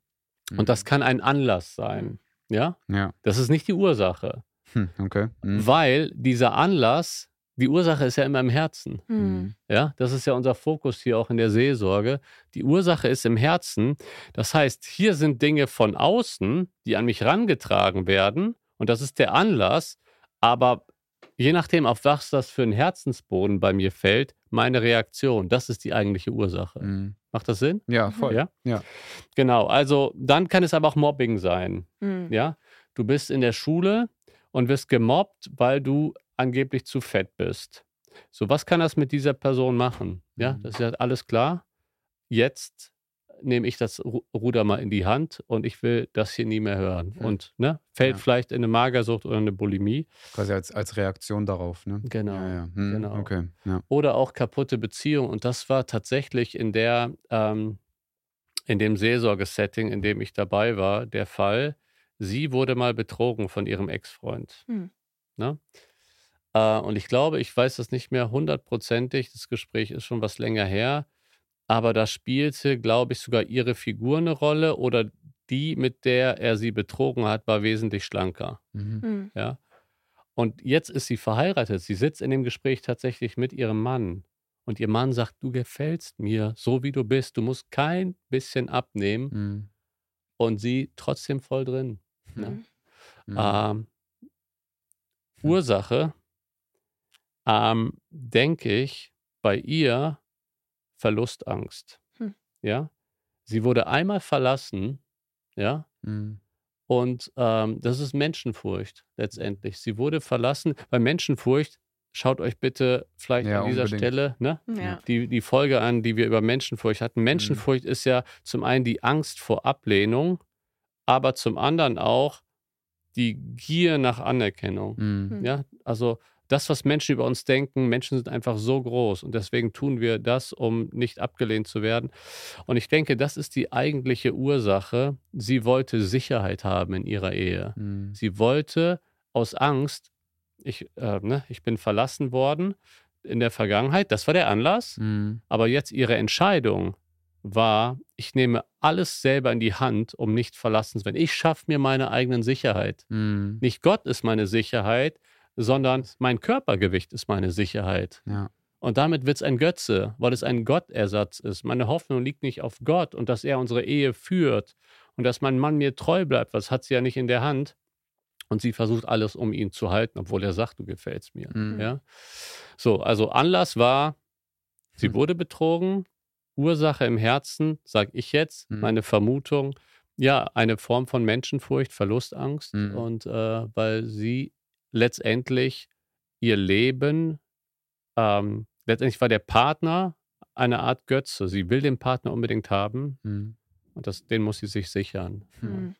Und das kann ein Anlass sein. Ja, Ja. das ist nicht die Ursache, Hm, okay. Mhm. weil dieser Anlass, die Ursache ist ja immer im Herzen. Mhm. Ja, das ist ja unser Fokus hier auch in der Seelsorge. Die Ursache ist im Herzen. Das heißt, hier sind Dinge von außen, die an mich rangetragen werden. Und das ist der Anlass. Aber je nachdem, auf was das für ein Herzensboden bei mir fällt, meine Reaktion, das ist die eigentliche Ursache. Mhm. Macht das Sinn? Ja, voll. Ja? Ja. Genau. Also dann kann es aber auch Mobbing sein. Mhm. Ja, du bist in der Schule und wirst gemobbt, weil du angeblich zu fett bist. So, was kann das mit dieser Person machen? Ja, Mhm. das ist ja alles klar. Jetzt nehme ich das Ru- Ruder mal in die Hand und ich will das hier nie mehr hören. Mhm. Und ne, fällt Ja. vielleicht in eine Magersucht oder eine Bulimie. Quasi als, als Reaktion darauf, ne? Genau. Ja, ja. Hm, genau. Okay, ja. Oder auch kaputte Beziehungen. Und das war tatsächlich in der, ähm, in dem Seelsorgesetting, in dem ich dabei war, der Fall. Sie wurde mal betrogen von ihrem Ex-Freund. Hm. Ne? Äh, und ich glaube, ich weiß das nicht mehr hundertprozentig, das Gespräch ist schon was länger her, aber da spielte, glaube ich, sogar ihre Figur eine Rolle oder die, mit der er sie betrogen hat, war wesentlich schlanker. Mhm. Hm. Ja. Und jetzt ist sie verheiratet. Sie sitzt in dem Gespräch tatsächlich mit ihrem Mann. Und ihr Mann sagt, du gefällst mir, so wie du bist. Du musst kein bisschen abnehmen. Mhm. Und sie trotzdem voll drin. Ja. Hm. Mhm. Ähm, Ursache, ähm, denke ich, bei ihr Verlustangst. Hm. Ja. Sie wurde einmal verlassen, ja, Mhm. und ähm, das ist Menschenfurcht letztendlich. Sie wurde verlassen. Bei Menschenfurcht, schaut euch bitte vielleicht Ja, an dieser unbedingt. Stelle ne, Ja. die, die Folge an, die wir über Menschenfurcht hatten. Mhm. Menschenfurcht ist ja zum einen die Angst vor Ablehnung, aber zum anderen auch die Gier nach Anerkennung. Mhm. Hm. Ja, also das, was Menschen über uns denken, Menschen sind einfach so groß und deswegen tun wir das, um nicht abgelehnt zu werden. Und ich denke, das ist die eigentliche Ursache. Sie wollte Sicherheit haben in ihrer Ehe. Mhm. Sie wollte aus Angst, ich, äh, ne, ich bin verlassen worden in der Vergangenheit, das war der Anlass, Mhm. aber jetzt ihre Entscheidung war, ich nehme alles selber in die Hand, um nicht verlassen zu werden. Ich schaffe mir meine eigenen Sicherheit. Mhm. Nicht Gott ist meine Sicherheit, sondern mein Körpergewicht ist meine Sicherheit. Ja. Und damit wird es ein Götze, weil es ein Gottersatz ist. Meine Hoffnung liegt nicht auf Gott und dass er unsere Ehe führt und dass mein Mann mir treu bleibt, was hat sie ja nicht in der Hand. Und sie versucht alles, um ihn zu halten, obwohl er sagt, du gefällst mir. Mhm. Ja? So, also Anlass war, sie Hm. wurde betrogen. Ursache im Herzen, sage ich jetzt, Mhm. meine Vermutung, ja, eine Form von Menschenfurcht, Verlustangst. Mhm. Und äh, weil sie letztendlich ihr Leben, ähm, letztendlich war der Partner eine Art Götze. Sie will den Partner unbedingt haben Mhm. und das, den muss sie sich sichern. Hm.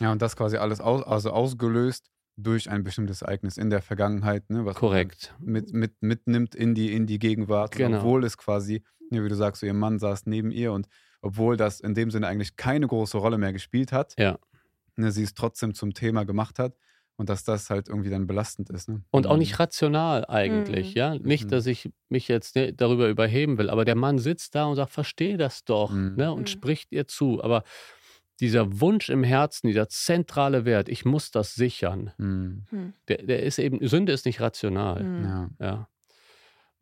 Ja, und das quasi alles aus, also ausgelöst durch ein bestimmtes Ereignis in der Vergangenheit, ne, was man Korrekt. mit, mit, mitnimmt in die, in die Gegenwart. Genau. Obwohl es quasi, wie du sagst, so ihr Mann saß neben ihr und obwohl das in dem Sinne eigentlich keine große Rolle mehr gespielt hat, Ja. ne, sie es trotzdem zum Thema gemacht hat und dass das halt irgendwie dann belastend ist. Ne? Und auch nicht rational eigentlich, Mhm. ja. Nicht, Mhm. dass ich mich jetzt ne, darüber überheben will, aber der Mann sitzt da und sagt, verstehe das doch, Mhm. ne, und Mhm. spricht ihr zu. Aber dieser Wunsch im Herzen, dieser zentrale Wert, ich muss das sichern, Mhm. Hm. der, der ist eben, Sünde ist nicht rational, Hm. Ja. ja.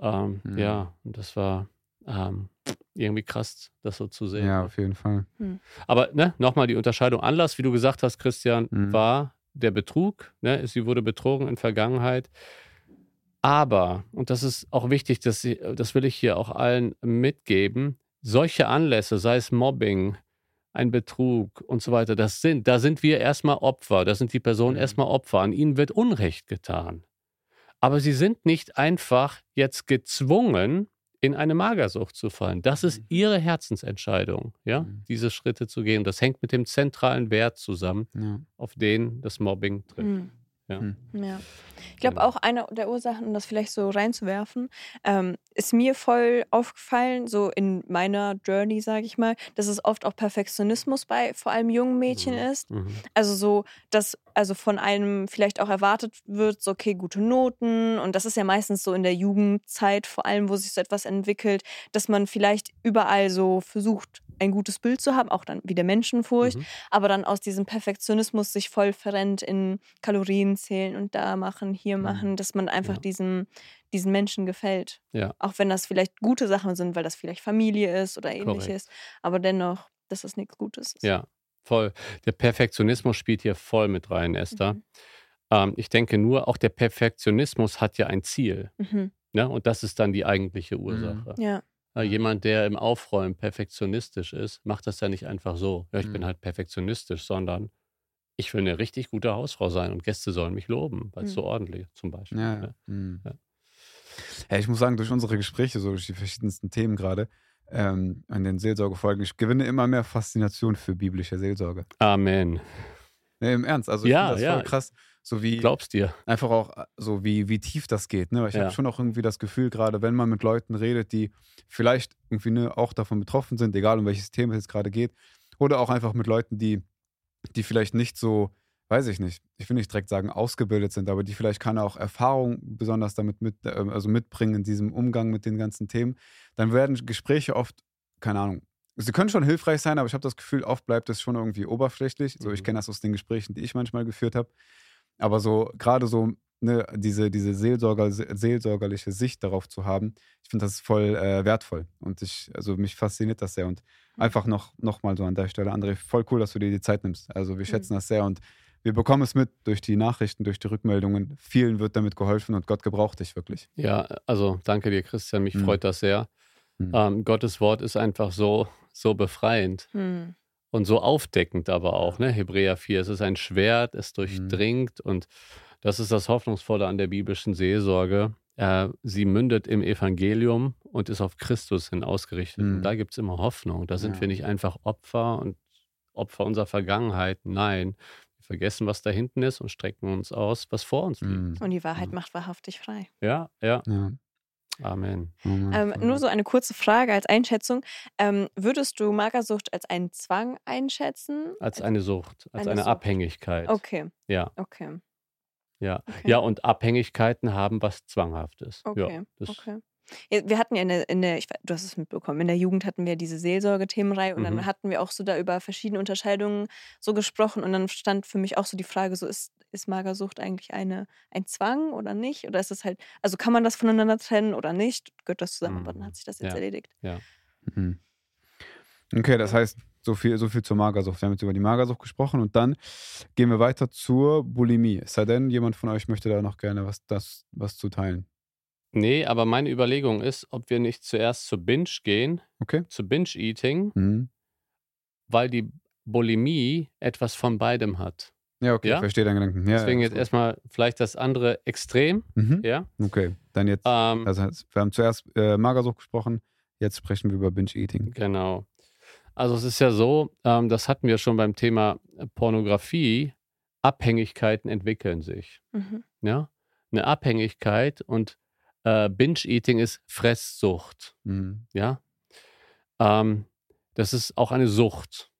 Ähm, Mhm. Ja, und das war ähm, irgendwie krass, das so zu sehen. ja, auf jeden Fall. Aber ne, nochmal die Unterscheidung. Anlass, wie du gesagt hast, Christian, Mhm. war der Betrug. Ne? Sie wurde betrogen in Vergangenheit. Aber, und das ist auch wichtig, dass sie, das will ich hier auch allen mitgeben, solche Anlässe, sei es Mobbing, ein Betrug und so weiter, das sind, da sind wir erstmal Opfer, da sind die Personen Mhm. erstmal Opfer, an ihnen wird Unrecht getan. Aber sie sind nicht einfach jetzt gezwungen, in eine Magersucht zu fallen. Das ist Mhm. ihre Herzensentscheidung, ja, Mhm. diese Schritte zu gehen. Das hängt mit dem zentralen Wert zusammen, Ja. auf den das Mobbing trifft. Hm. Ja. Hm. Ja. Ich glaube Genau. auch eine der Ursachen, um das vielleicht so reinzuwerfen, ähm, ist mir voll aufgefallen, so in meiner Journey, sage ich mal, dass es oft auch Perfektionismus bei vor allem jungen Mädchen Mhm. ist. Mhm. Also so, dass also von einem vielleicht auch erwartet wird, so okay, gute Noten. Und das ist ja meistens so in der Jugendzeit, vor allem, wo sich so etwas entwickelt, dass man vielleicht überall so versucht, ein gutes Bild zu haben, auch dann wieder Menschenfurcht, Mhm. aber dann aus diesem Perfektionismus sich voll verrennt in Kalorien zählen und da machen, hier Mhm. machen, dass man einfach Ja. diesen, diesen Menschen gefällt. Ja. Auch wenn das vielleicht gute Sachen sind, weil das vielleicht Familie ist oder ähnliches, Korrekt. aber dennoch, dass das nichts Gutes ist. Ja, voll. Der Perfektionismus spielt hier voll mit rein, Esther. Mhm. Ähm, ich denke nur, auch der Perfektionismus hat ja ein Ziel. Mhm. Ne? Und das ist dann die eigentliche Ursache. Ja. Äh, Jemand, der im Aufräumen perfektionistisch ist, macht das ja nicht einfach so. Ja, ich bin Mhm. halt perfektionistisch, sondern ich will eine richtig gute Hausfrau sein und Gäste sollen mich loben, weil es Mhm. so ordentlich ist, zum Beispiel. Ja, ne? ja. Mhm. Ja. Ja, ich muss sagen, durch unsere Gespräche, so durch die verschiedensten Themen gerade, ähm, an den Seelsorgefolgen. Ich gewinne immer mehr Faszination für biblische Seelsorge. Amen. Nee, Im Ernst, also ich Ja, finde das ja. voll krass, so wie Glaubst dir? einfach auch äh, so wie, wie tief das geht. Ne? Weil ich Ja. habe schon auch irgendwie das Gefühl, gerade wenn man mit Leuten redet, die vielleicht irgendwie ne, auch davon betroffen sind, egal um welches Thema es jetzt gerade geht, oder auch einfach mit Leuten, die, die vielleicht nicht so, weiß ich nicht, ich will nicht direkt sagen, ausgebildet sind, aber die vielleicht keine auch Erfahrung besonders damit mit, ähm, also mitbringen in diesem Umgang mit den ganzen Themen, dann werden Gespräche oft, keine Ahnung, sie können schon hilfreich sein, aber ich habe das Gefühl, oft bleibt es schon irgendwie oberflächlich. So, ich Mhm. kenne das aus den Gesprächen, die ich manchmal geführt habe. Aber so, gerade so, ne, diese, diese Seelsorger, seelsorgerliche Sicht darauf zu haben, ich finde das voll äh, wertvoll. Und ich, also mich fasziniert das sehr. Und Mhm. einfach noch, noch mal so an der Stelle, André, voll cool, dass du dir die Zeit nimmst. Also wir Mhm. schätzen das sehr und wir bekommen es mit durch die Nachrichten, durch die Rückmeldungen. Vielen wird damit geholfen und Gott gebraucht dich wirklich. Ja, also danke dir, Christian. Mich Mhm. freut das sehr. Mhm. Ähm, Gottes Wort ist einfach so, so befreiend Hm. Und so aufdeckend aber auch. Ne? Hebräer 4, es ist ein Schwert, es Mhm. durchdringt und das ist das Hoffnungsvolle an der biblischen Seelsorge. Äh, sie mündet im Evangelium und ist auf Christus hin ausgerichtet. Mhm. Und da gibt es immer Hoffnung. Da sind Ja. wir nicht einfach Opfer und Opfer unserer Vergangenheit. Nein, wir vergessen, was da hinten ist und strecken uns aus, was vor uns liegt. Mhm. Und die Wahrheit Mhm. macht wahrhaftig frei. Ja, ja. Ja. Amen. Ähm, nur so eine kurze Frage als Einschätzung. Ähm, würdest du Magersucht als einen Zwang einschätzen? Als eine Sucht, als Eine eine, Sucht. Abhängigkeit. Okay, Ja, okay, ja. okay. Ja, und Abhängigkeiten haben was Zwanghaftes. Okay, Ja, das, okay. Ja, wir hatten ja in der, in der ich, we- du hast es mitbekommen, in der Jugend hatten wir diese Seelsorge-Themenreihe und Mhm. dann hatten wir auch so da über verschiedene Unterscheidungen so gesprochen und dann stand für mich auch so die Frage, so ist, ist Magersucht eigentlich eine, ein Zwang oder nicht? Oder ist es halt, also kann man das voneinander trennen oder nicht? Gehört das zusammen, aber dann Mhm. hat sich das jetzt Ja. erledigt. Mhm. Okay, das heißt, so viel, so viel zur Magersucht. Wir haben jetzt über die Magersucht gesprochen und dann gehen wir weiter zur Bulimie. Es sei denn, jemand von euch möchte da noch gerne was, das, was zu teilen. Nee, aber meine Überlegung ist, ob wir nicht zuerst zu Binge gehen, Okay? zu Binge-Eating, Mhm. weil die Bulimie etwas von beidem hat. Ja, okay, Ja? verstehe deinen Gedanken. Ja, Deswegen ja, jetzt ist erstmal vielleicht das andere Extrem, gut. Mhm. ja. Okay, dann jetzt, Ähm, also wir haben zuerst äh, Magersucht gesprochen, jetzt sprechen wir über Binge-Eating. Genau. Also es ist ja so, ähm, das hatten wir schon beim Thema Pornografie, Abhängigkeiten entwickeln sich. Mhm. Ja? Eine Abhängigkeit und äh, Binge-Eating ist Fresssucht. Mhm. Ja? Ähm, das ist auch eine Sucht,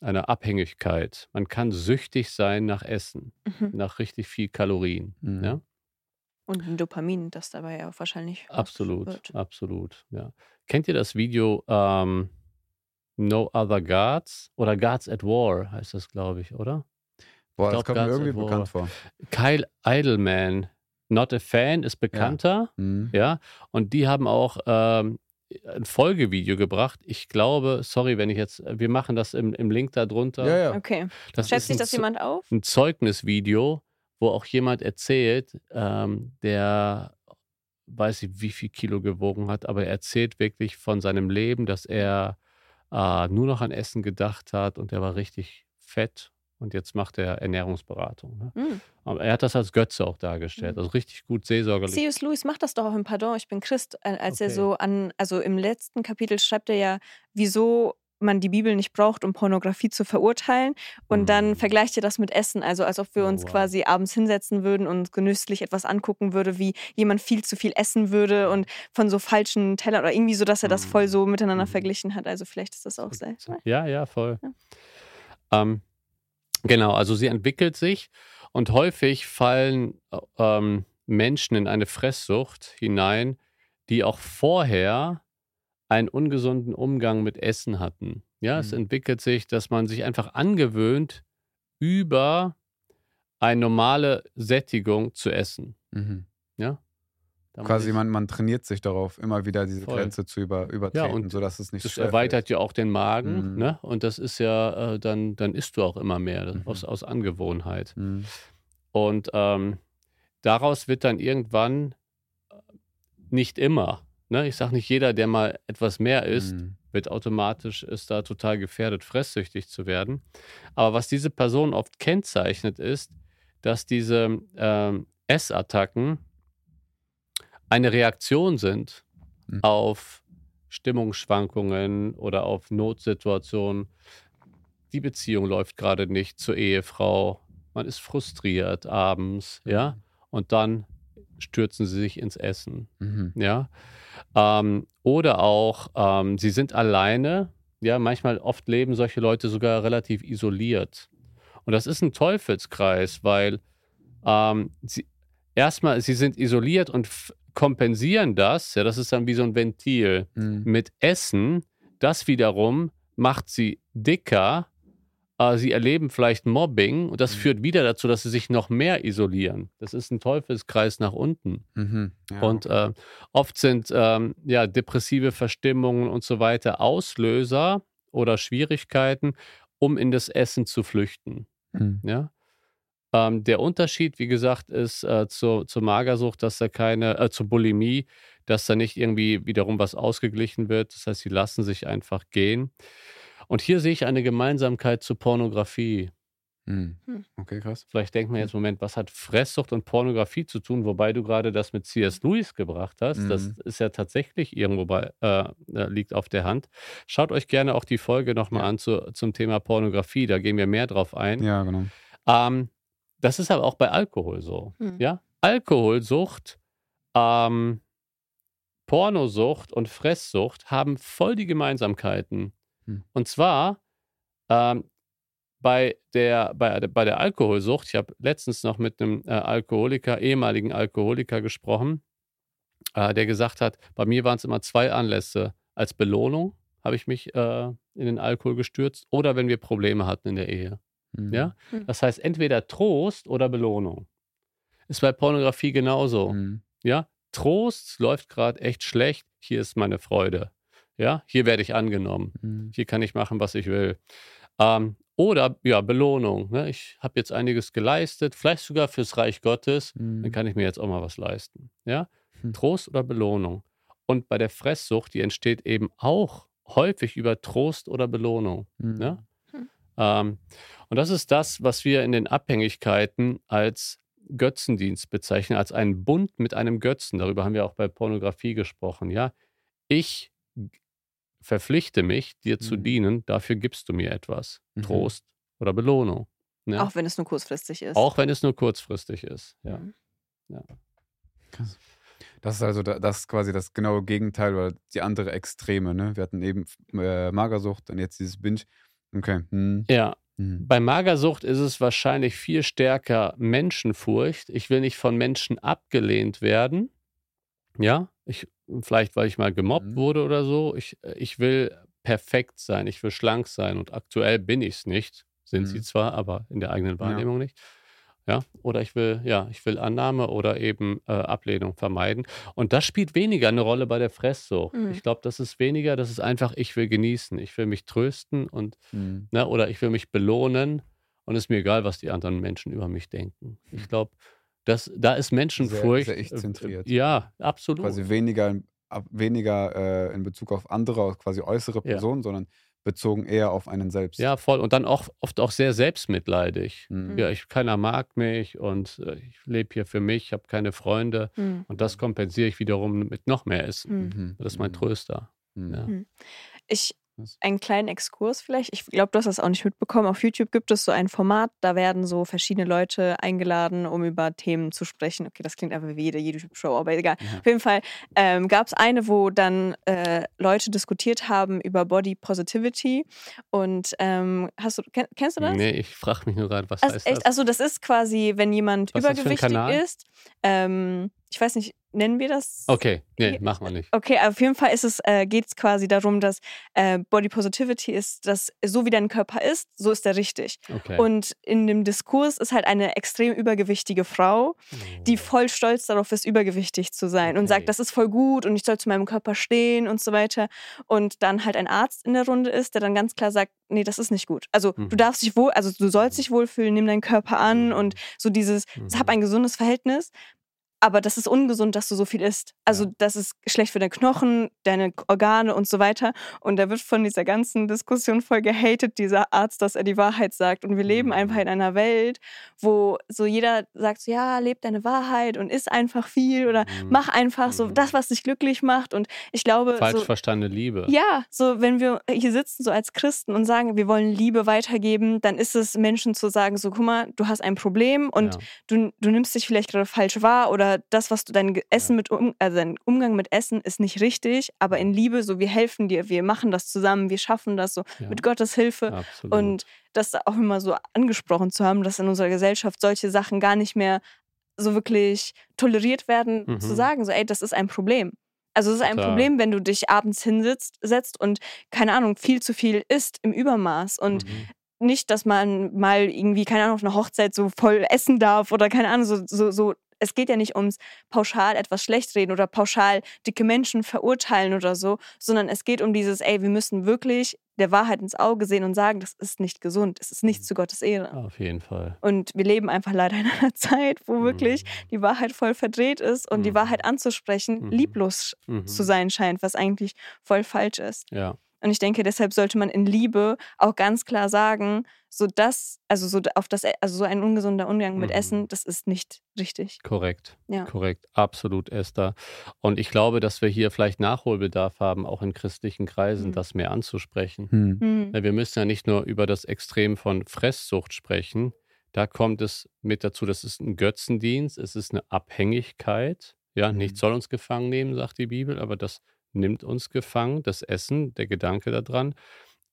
eine Abhängigkeit. Man kann süchtig sein nach Essen, Mhm. nach richtig viel Kalorien. Mhm. Ja? Und ein Dopamin, das dabei ja auch wahrscheinlich Absolut, wird. absolut. Ja. Kennt ihr das Video ähm, No Other Gods oder Gods at War heißt das, glaube ich, oder? Boah, Ich das glaub, kommt mir Guards irgendwie of War. bekannt vor. Kyle Idleman, Not a Fan, ist bekannter. Mhm. Ja, und die haben auch ähm, ein Folgevideo gebracht. Ich glaube, sorry, wenn ich jetzt, wir machen das im, im Link da drunter. Ja, ja. Okay. Das Schätzt sich das jemand auf? ein Zeugnisvideo, wo auch jemand erzählt, ähm, der weiß ich, wie viel Kilo gewogen hat, aber er erzählt wirklich von seinem Leben, dass er äh, nur noch an Essen gedacht hat und er war richtig fett und jetzt macht er Ernährungsberatung. Ne? Hm. Aber er hat das als Götze auch dargestellt, Mhm. also richtig gut seelsorgerlich. C.S. Lewis macht das doch auch im Pardon, ich bin Christ, äh, als er Okay. so an, also im letzten Kapitel schreibt er ja, wieso man die Bibel nicht braucht, um Pornografie zu verurteilen. Und dann Mhm. vergleicht er das mit Essen, also als ob wir Oh, uns wow. quasi abends hinsetzen würden und genüsslich etwas angucken würde, wie jemand viel zu viel essen würde und von so falschen Tellern oder irgendwie so, dass er das voll so miteinander Mhm. verglichen hat. Also vielleicht ist das auch sehr. Ja, ja, voll. Ja. Ähm, genau, also sie entwickelt sich und häufig fallen äh, ähm, Menschen in eine Fresssucht hinein, die auch vorher einen ungesunden Umgang mit Essen hatten. Ja, es Mhm. entwickelt sich, dass man sich einfach angewöhnt, über eine normale Sättigung zu essen. Mhm. Ja? Da muss Quasi, man, man trainiert sich darauf, immer wieder diese Voll. Grenze zu über, übertreten, und sodass es nicht Das erweitert ja auch den Magen, Mhm. ne? Und das ist ja, äh, dann, dann isst du auch immer mehr Mhm. aus, aus Angewohnheit. Mhm. Und ähm, daraus wird dann irgendwann äh, nicht immer, ne? Ich sage nicht jeder, der mal etwas mehr isst, Mhm. wird automatisch, ist da total gefährdet, fresssüchtig zu werden. Aber was diese Person oft kennzeichnet, ist, dass diese ähm, Essattacken eine Reaktion sind Mhm. auf Stimmungsschwankungen oder auf Notsituationen. Die Beziehung läuft gerade nicht zur Ehefrau. Man ist frustriert abends, ja. Und dann stürzen sie sich ins Essen, Mhm. ja. Ähm, oder auch, ähm, sie sind alleine. Ja, manchmal, oft leben solche Leute sogar relativ isoliert. Und das ist ein Teufelskreis, weil ähm, sie, erstmal, sie sind isoliert und kompensieren das. Ja, das ist dann wie so ein Ventil Mhm. mit Essen. Das wiederum macht sie dicker. Äh, sie erleben vielleicht Mobbing und das Mhm. führt wieder dazu, dass sie sich noch mehr isolieren. Das ist ein Teufelskreis nach unten. Mhm. Ja, Und okay. äh, oft sind ähm, ja, depressive Verstimmungen und so weiter Auslöser oder Schwierigkeiten, um in das Essen zu flüchten. Mhm. Ja? Ähm, der Unterschied, wie gesagt, ist äh, zur, zur Magersucht, dass da keine, äh, zur Bulimie, dass da nicht irgendwie wiederum was ausgeglichen wird. Das heißt, sie lassen sich einfach gehen. Und hier sehe ich eine Gemeinsamkeit zur Pornografie. Mhm. Hm. Okay, krass. Vielleicht denkt man jetzt, Moment, was hat Fresssucht und Pornografie zu tun? Wobei du gerade das mit C.S. Lewis gebracht hast. Das Mhm. ist ja tatsächlich irgendwo bei, äh, äh, liegt auf der Hand. Schaut euch gerne auch die Folge nochmal Ja. an zu, zum Thema Pornografie. Da gehen wir mehr drauf ein. Ja, genau. Ähm, das ist aber auch bei Alkohol so. Hm. Ja? Alkoholsucht, ähm, Pornosucht und Fresssucht haben voll die Gemeinsamkeiten. Hm. Und zwar ähm, bei, der, bei, bei der Alkoholsucht, ich habe letztens noch mit einem äh, Alkoholiker, ehemaligen Alkoholiker gesprochen, äh, der gesagt hat, bei mir waren es immer zwei Anlässe. Als Belohnung habe ich mich äh, in den Alkohol gestürzt oder wenn wir Probleme hatten in der Ehe. Mhm. Ja? Hm. Das heißt entweder Trost oder Belohnung. Ist bei Pornografie genauso. Mhm. Ja? Trost läuft gerade echt schlecht. Hier ist meine Freude. Ja? Hier werde ich angenommen. Mhm. Hier kann ich machen, was ich will. Ähm, oder ja, Belohnung. Ne? Ich habe jetzt einiges geleistet, vielleicht sogar fürs Reich Gottes. Dann Mhm. kann ich mir jetzt auch mal was leisten. Ja? Hm. Trost oder Belohnung. Und bei der Fresssucht, die entsteht eben auch häufig über Trost oder Belohnung. Mhm. Ne? Hm. Ähm, und das ist das, was wir in den Abhängigkeiten als Götzendienst bezeichnen, als einen Bund mit einem Götzen. Darüber haben wir auch bei Pornografie gesprochen. Ja, ich verpflichte mich, dir zu Mhm. dienen, dafür gibst du mir etwas. Mhm. Trost oder Belohnung. Ne? Auch wenn es nur kurzfristig ist. Auch wenn es nur kurzfristig ist. Ja. Mhm. Krass. Das ist also da- das ist quasi das genaue Gegenteil oder die andere Extreme, ne? Wir hatten eben äh, Magersucht und jetzt dieses Binge. Okay. Mhm. ja, Mhm. Bei Magersucht ist es wahrscheinlich viel stärker Menschenfurcht. Ich will nicht von Menschen abgelehnt werden. Ja, ich, vielleicht weil ich mal gemobbt Mhm. wurde oder so. Ich, ich will perfekt sein, ich will schlank sein und aktuell bin ich es nicht. Sind sie Mhm. zwar, aber in der eigenen Wahrnehmung nicht. Ja, oder ich will, ja, ich will Annahme oder eben äh, Ablehnung vermeiden. Und das spielt weniger eine Rolle bei der Fresssucht. Mhm. Ich glaube, das ist weniger, das ist einfach, ich will genießen, ich will mich trösten und Mhm. Ne? Oder ich will mich belohnen und es ist mir egal, was die anderen Menschen über mich denken. Ich glaube, das, da ist Menschenfurcht. sehr ich-zentriert. äh, Ja, absolut. Quasi weniger, weniger äh, in Bezug auf andere, quasi äußere Ja. Personen, sondern bezogen eher auf einen selbst. Ja, voll. Und dann auch oft auch sehr selbstmitleidig. Mhm. Ja, ich, keiner mag mich und äh, ich lebe hier für mich, ich habe keine Freunde. Mhm. Und das kompensiere ich wiederum mit noch mehr Essen. Mhm. Mhm. Das ist mein Mhm. Tröster. Mhm. Ja. Ich, Was? einen kleinen Exkurs vielleicht. Ich glaube, du hast das auch nicht mitbekommen. Auf YouTube gibt es so ein Format, da werden so verschiedene Leute eingeladen, um über Themen zu sprechen. Okay, das klingt einfach wie jede YouTube-Show, aber egal. Ja. Auf jeden Fall ähm, gab es eine, wo dann äh, Leute diskutiert haben über Body Positivity. Und ähm, hast du, kenn, kennst du das? Nee, ich frage mich nur gerade, was Also, heißt echt, das? also das ist quasi, wenn jemand Was ein übergewichtig ist. Ähm, ich weiß nicht, nennen wir das? Okay, nee, machen wir nicht. Okay, auf jeden Fall ist es, äh, geht es quasi darum, dass äh, Body Positivity ist, dass so wie dein Körper ist, so ist er richtig. Okay. Und in dem Diskurs ist halt eine extrem übergewichtige Frau, die voll stolz darauf ist, übergewichtig zu sein und Okay. sagt, das ist voll gut und ich soll zu meinem Körper stehen und so weiter. Und dann halt ein Arzt in der Runde ist, der dann ganz klar sagt, nee, das ist nicht gut. Also Mhm. du darfst dich wohl, also du sollst Mhm. dich wohlfühlen, nimm deinen Körper an Mhm. und so dieses, Mhm. hab ein gesundes Verhältnis. Aber das ist ungesund, dass du so viel isst. Also Ja. das ist schlecht für deine Knochen, deine Organe und so weiter. Und da wird von dieser ganzen Diskussion voll gehatet, dieser Arzt, dass er die Wahrheit sagt. Und wir leben Mhm. einfach in einer Welt, wo so jeder sagt, so, ja, leb deine Wahrheit und iss einfach viel oder Mhm. mach einfach so Mhm. das, was dich glücklich macht. Und ich glaube, Falsch so, verstandene Liebe. ja, so wenn wir hier sitzen so als Christen und sagen, wir wollen Liebe weitergeben, dann ist es Menschen zu sagen, so guck mal, du hast ein Problem und Ja. du, du nimmst dich vielleicht gerade falsch wahr oder das, was du dein Essen mit um, also dein Umgang mit Essen ist nicht richtig, aber in Liebe, so wir helfen dir, wir machen das zusammen, wir schaffen das so Ja. mit Gottes Hilfe Absolut. und das auch immer so angesprochen zu haben, dass in unserer Gesellschaft solche Sachen gar nicht mehr so wirklich toleriert werden, Mhm. zu sagen, so ey, das ist ein Problem. Also es ist ein Total. Problem, wenn du dich abends hinsetzt setzt und keine Ahnung, viel zu viel isst im Übermaß und Mhm. nicht, dass man mal irgendwie, keine Ahnung, auf einer Hochzeit so voll essen darf oder keine Ahnung, so, so, so. Es geht ja nicht ums pauschal etwas schlecht reden oder pauschal dicke Menschen verurteilen oder so, sondern es geht um dieses, ey, wir müssen wirklich der Wahrheit ins Auge sehen und sagen, das ist nicht gesund, es ist nicht Mhm. zu Gottes Ehre. Auf jeden Fall. Und wir leben einfach leider in einer Zeit, wo wirklich die Wahrheit voll verdreht ist und die Mhm. Wahrheit anzusprechen Mhm. lieblos Mhm. zu sein scheint, was eigentlich voll falsch ist. Ja. Und ich denke, deshalb sollte man in Liebe auch ganz klar sagen, so das, also so auf das, also so ein ungesunder Umgang mit Mhm. Essen, das ist nicht richtig. Korrekt. Ja. Korrekt. Absolut, Esther. Und ich glaube, dass wir hier vielleicht Nachholbedarf haben, auch in christlichen Kreisen, Mhm. das mehr anzusprechen. Hm. Hm. Na, Wir müssen ja nicht nur über das Extrem von Fresssucht sprechen. Da kommt es mit dazu, das ist ein Götzendienst, es ist eine Abhängigkeit. Ja, Mhm. nichts soll uns gefangen nehmen, sagt die Bibel, aber das nimmt uns gefangen, das Essen, der Gedanke daran.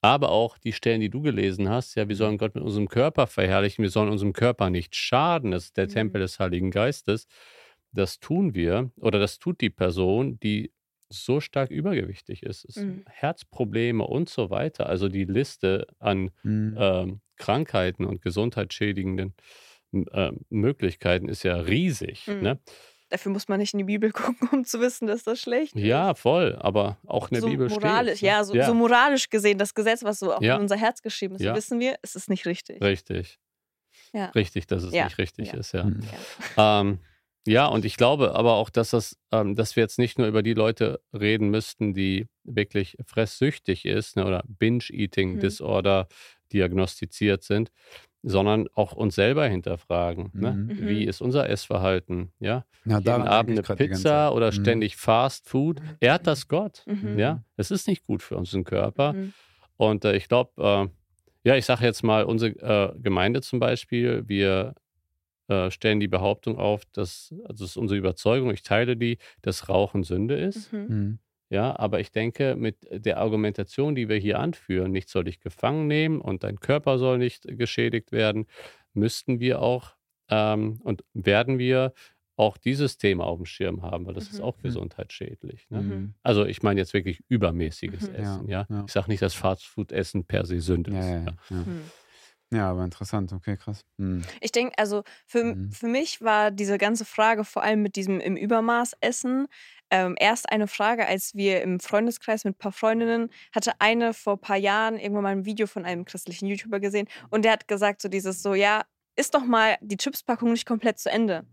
Aber auch die Stellen, die du gelesen hast, ja, wir sollen Gott mit unserem Körper verherrlichen, wir sollen unserem Körper nicht schaden, das ist der Mhm. Tempel des Heiligen Geistes. Das tun wir oder das tut die Person, die so stark übergewichtig ist, ist Mhm. Herzprobleme und so weiter. Also die Liste an Hm. ähm, Krankheiten und gesundheitsschädigenden ähm, Möglichkeiten ist ja riesig. Mhm. Ne? Dafür muss man nicht in die Bibel gucken, um zu wissen, dass das schlecht ist. Ja, voll, aber auch in der so Bibel moralisch, steht. ne? ja, so, so moralisch gesehen, das Gesetz, was so auch Ja. in unser Herz geschrieben ist, Ja. wissen wir, es ist nicht richtig. Richtig. Ja. Richtig, dass es Ja, nicht richtig ja. ist, ja. Hm. Ähm, ja, und ich glaube aber auch, dass, das, ähm, dass wir jetzt nicht nur über die Leute reden müssten, die wirklich fresssüchtig ist ne, oder Mhm. Binge-Eating-Disorder diagnostiziert sind, sondern auch uns selber hinterfragen. Ne? Mhm. Wie ist unser Essverhalten? Ja? Ja, Jeden Abend eine Pizza oder Mhm. ständig Fast Food. Ehrt das Gott? Mhm. Ja, es ist nicht gut für unseren Körper. Mhm. Und äh, ich glaube, äh, ja, ich sage jetzt mal, unsere äh, Gemeinde zum Beispiel, wir äh, stellen die Behauptung auf, dass, also das ist unsere Überzeugung, ich teile die, dass Rauchen Sünde ist. Mhm. Hm. Ja, aber ich denke, mit der Argumentation, die wir hier anführen, nichts soll dich gefangen nehmen und dein Körper soll nicht geschädigt werden, müssten wir auch ähm, und werden wir auch dieses Thema auf dem Schirm haben, weil das ist Mhm. auch Mhm. gesundheitsschädlich. Ne? Mhm. Also ich meine jetzt wirklich übermäßiges Mhm. Essen. Ja, Ja, ja. Ich sage nicht, dass Fastfood-Essen per se Sünde Ja, ist. ja, Ja. aber interessant. Okay, krass. Hm. Ich denke, also für, Mhm. für mich war diese ganze Frage vor allem mit diesem im Übermaß essen ähm, erst eine Frage, als wir im Freundeskreis mit ein paar Freundinnen hatte eine vor ein paar Jahren irgendwann mal ein Video von einem christlichen YouTuber gesehen und der hat gesagt so dieses so, ja, ist doch mal die Chipspackung nicht komplett zu Ende.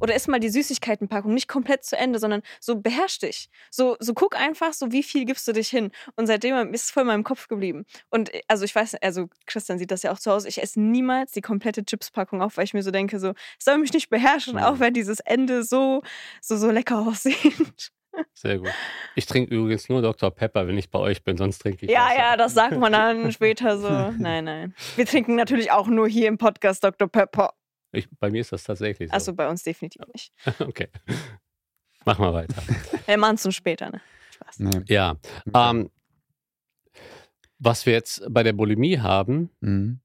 Oder ist mal die Süßigkeitenpackung nicht komplett zu Ende, sondern so beherrsch dich. So, so guck einfach, so wie viel gibst du dich hin. Und seitdem ist es voll in meinem Kopf geblieben. Und äh, also ich weiß, also Christian sieht das ja auch zu Hause, ich esse niemals die komplette Chipspackung auf, weil ich mir so denke, so, es soll mich nicht beherrschen, Mhm. auch wenn dieses Ende so, so, so lecker aussieht. Sehr gut. Ich trinke übrigens nur Dr. Pepper, wenn ich bei euch bin, sonst trinke ich Ja, ja, das sagt man dann später so. Nein, nein. Wir trinken natürlich auch nur hier im Podcast Dr. Pepper. Ich, bei mir ist das tatsächlich so. Also bei uns definitiv nicht. okay. Mach mal weiter. Wir machen es später, ne? Spaß. Nee. Ja. Ähm, was wir jetzt bei der Bulimie haben, Mhm.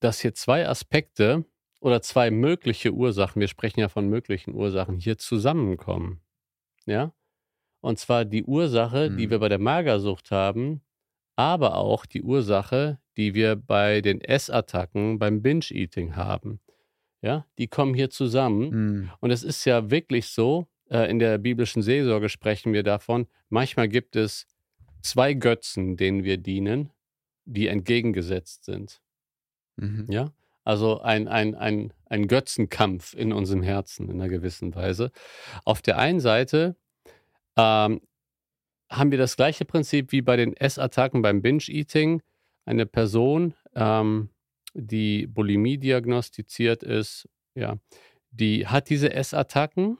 dass hier zwei Aspekte oder zwei mögliche Ursachen, wir sprechen ja von möglichen Ursachen, hier zusammenkommen. Ja? Und zwar die Ursache, die Mhm. wir bei der Magersucht haben, aber auch die Ursache, die wir bei den Essattacken, beim Binge-Eating haben. Ja, die kommen hier zusammen. Mhm. Und es ist ja wirklich so, äh, in der biblischen Seelsorge sprechen wir davon, manchmal gibt es zwei Götzen, denen wir dienen, die entgegengesetzt sind. Mhm. Ja? Also ein, ein, ein, ein Götzenkampf in unserem Herzen in einer gewissen Weise. Auf der einen Seite ähm, haben wir das gleiche Prinzip wie bei den Essattacken beim Binge-Eating. Eine Person, ähm, die Bulimie diagnostiziert ist, ja, die hat diese Essattacken.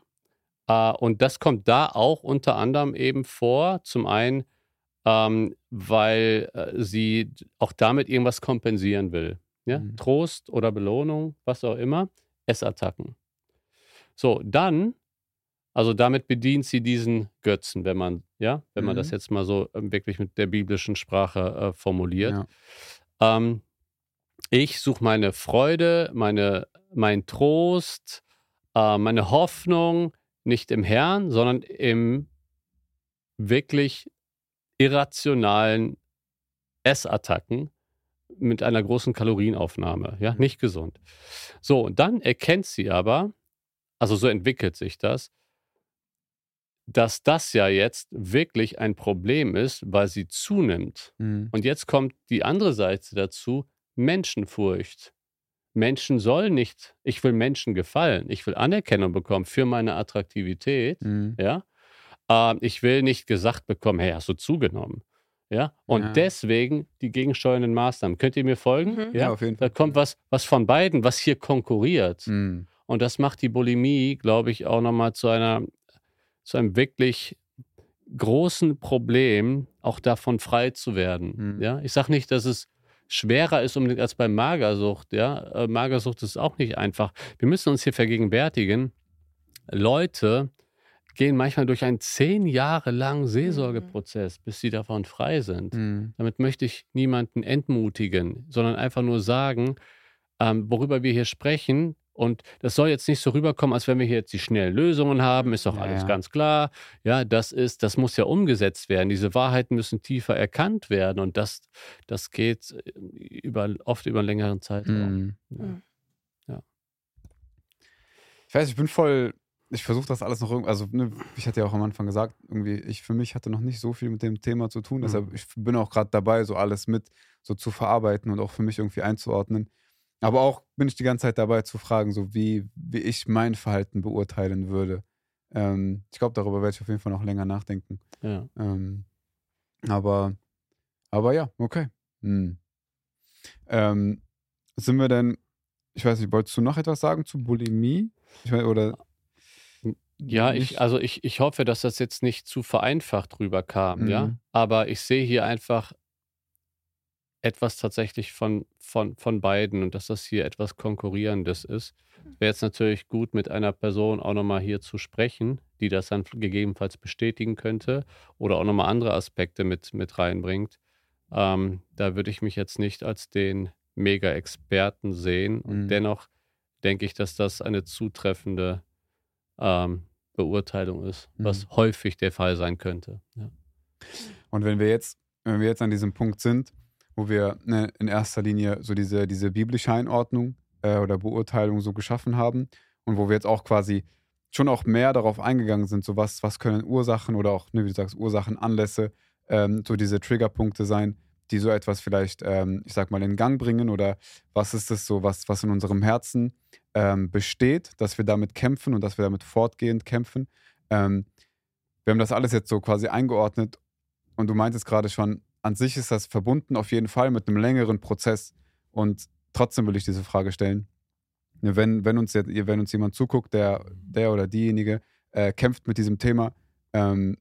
Äh, und das kommt da auch unter anderem eben vor. Zum einen, ähm, weil äh, sie auch damit irgendwas kompensieren will. Ja? Mhm. Trost oder Belohnung, was auch immer, Essattacken. So, dann, also damit bedient sie diesen Götzen, wenn man, ja, wenn man das mhm. jetzt mal so ähm, wirklich mit der biblischen Sprache äh, formuliert. Ja. Ähm, ich suche meine Freude, meine, mein Trost, äh, meine Hoffnung nicht im Herrn, sondern im wirklich irrationalen Essattacken mit einer großen Kalorienaufnahme. Ja, nicht gesund. So, und dann erkennt sie aber, also so entwickelt sich das, dass das ja jetzt wirklich ein Problem ist, weil sie zunimmt. Mhm. Und jetzt kommt die andere Seite dazu, Menschenfurcht. Menschen sollen nicht, ich will Menschen gefallen, ich will Anerkennung bekommen für meine Attraktivität, mhm. ja. Äh, ich will nicht gesagt bekommen, hey, hast du zugenommen. Ja, und ja. deswegen die gegensteuernden Maßnahmen. Könnt ihr mir folgen? Mhm. Ja? ja? auf jeden Fall. Da kommt was, was von beiden, was hier konkurriert. Mhm. Und das macht die Bulimie, glaube ich, auch nochmal zu einer, zu einem wirklich großen Problem, auch davon frei zu werden. Mhm. Ja, ich sage nicht, dass es schwerer ist unbedingt als bei Magersucht. Ja, äh, Magersucht ist auch nicht einfach. Wir müssen uns hier vergegenwärtigen, Leute, gehen manchmal durch einen zehn Jahre langen Seelsorgeprozess, mhm. bis sie davon frei sind. Mhm. Damit möchte ich niemanden entmutigen, sondern einfach nur sagen, ähm, worüber wir hier sprechen. Und das soll jetzt nicht so rüberkommen, als wenn wir hier jetzt die schnellen Lösungen haben, ist doch ja, alles ja. ganz klar. Ja, das ist, das muss ja umgesetzt werden. Diese Wahrheiten müssen tiefer erkannt werden und das, das geht äh, über, oft über einen längeren Zeitraum. Mhm. Ja. ja. Ich weiß, ich bin voll ich versuche das alles noch irgendwie, also ne, ich hatte ja auch am Anfang gesagt, irgendwie, ich für mich hatte noch nicht so viel mit dem Thema zu tun. Mhm. Deshalb, ich bin auch gerade dabei, so alles mit so zu verarbeiten und auch für mich irgendwie einzuordnen. Aber auch bin ich die ganze Zeit dabei zu fragen, so wie, wie ich mein Verhalten beurteilen würde. Ähm, ich glaube, darüber werde ich auf jeden Fall noch länger nachdenken. Ja. Ähm, aber, aber ja, okay. Hm. Ähm, sind wir denn, ich weiß nicht, wolltest du noch etwas sagen zu Bulimie? Ich mein, oder ja, ich, also ich, ich hoffe, dass das jetzt nicht zu vereinfacht rüberkam, ja. Mhm. Aber ich sehe hier einfach etwas tatsächlich von, von, von beiden und dass das hier etwas Konkurrierendes ist. Wäre jetzt natürlich gut, mit einer Person auch nochmal hier zu sprechen, die das dann gegebenenfalls bestätigen könnte oder auch nochmal andere Aspekte mit, mit reinbringt. Ähm, da würde ich mich jetzt nicht als den Mega-Experten sehen. Und Mhm. dennoch denke ich, dass das eine zutreffende ähm, Beurteilung ist, mhm. was häufig der Fall sein könnte. Ja. Und wenn wir jetzt, wenn wir jetzt an diesem Punkt sind, wo wir ne, in erster Linie so diese, diese biblische Einordnung äh, oder Beurteilung so geschaffen haben und wo wir jetzt auch quasi schon auch mehr darauf eingegangen sind, so was, was können Ursachen oder auch, ne, wie du sagst, Ursachen, Anlässe, ähm, so diese Triggerpunkte sein, die so etwas vielleicht, ähm, ich sag mal, in Gang bringen oder was ist es so, was, was in unserem Herzen ähm, besteht, dass wir damit kämpfen und dass wir damit fortgehend kämpfen. Ähm, wir haben das alles jetzt so quasi eingeordnet und du meintest gerade schon, an sich ist das verbunden auf jeden Fall mit einem längeren Prozess und trotzdem will ich diese Frage stellen. Wenn, wenn, uns, wenn uns jemand zuguckt, der, der oder diejenige äh, kämpft mit diesem Thema, ähm,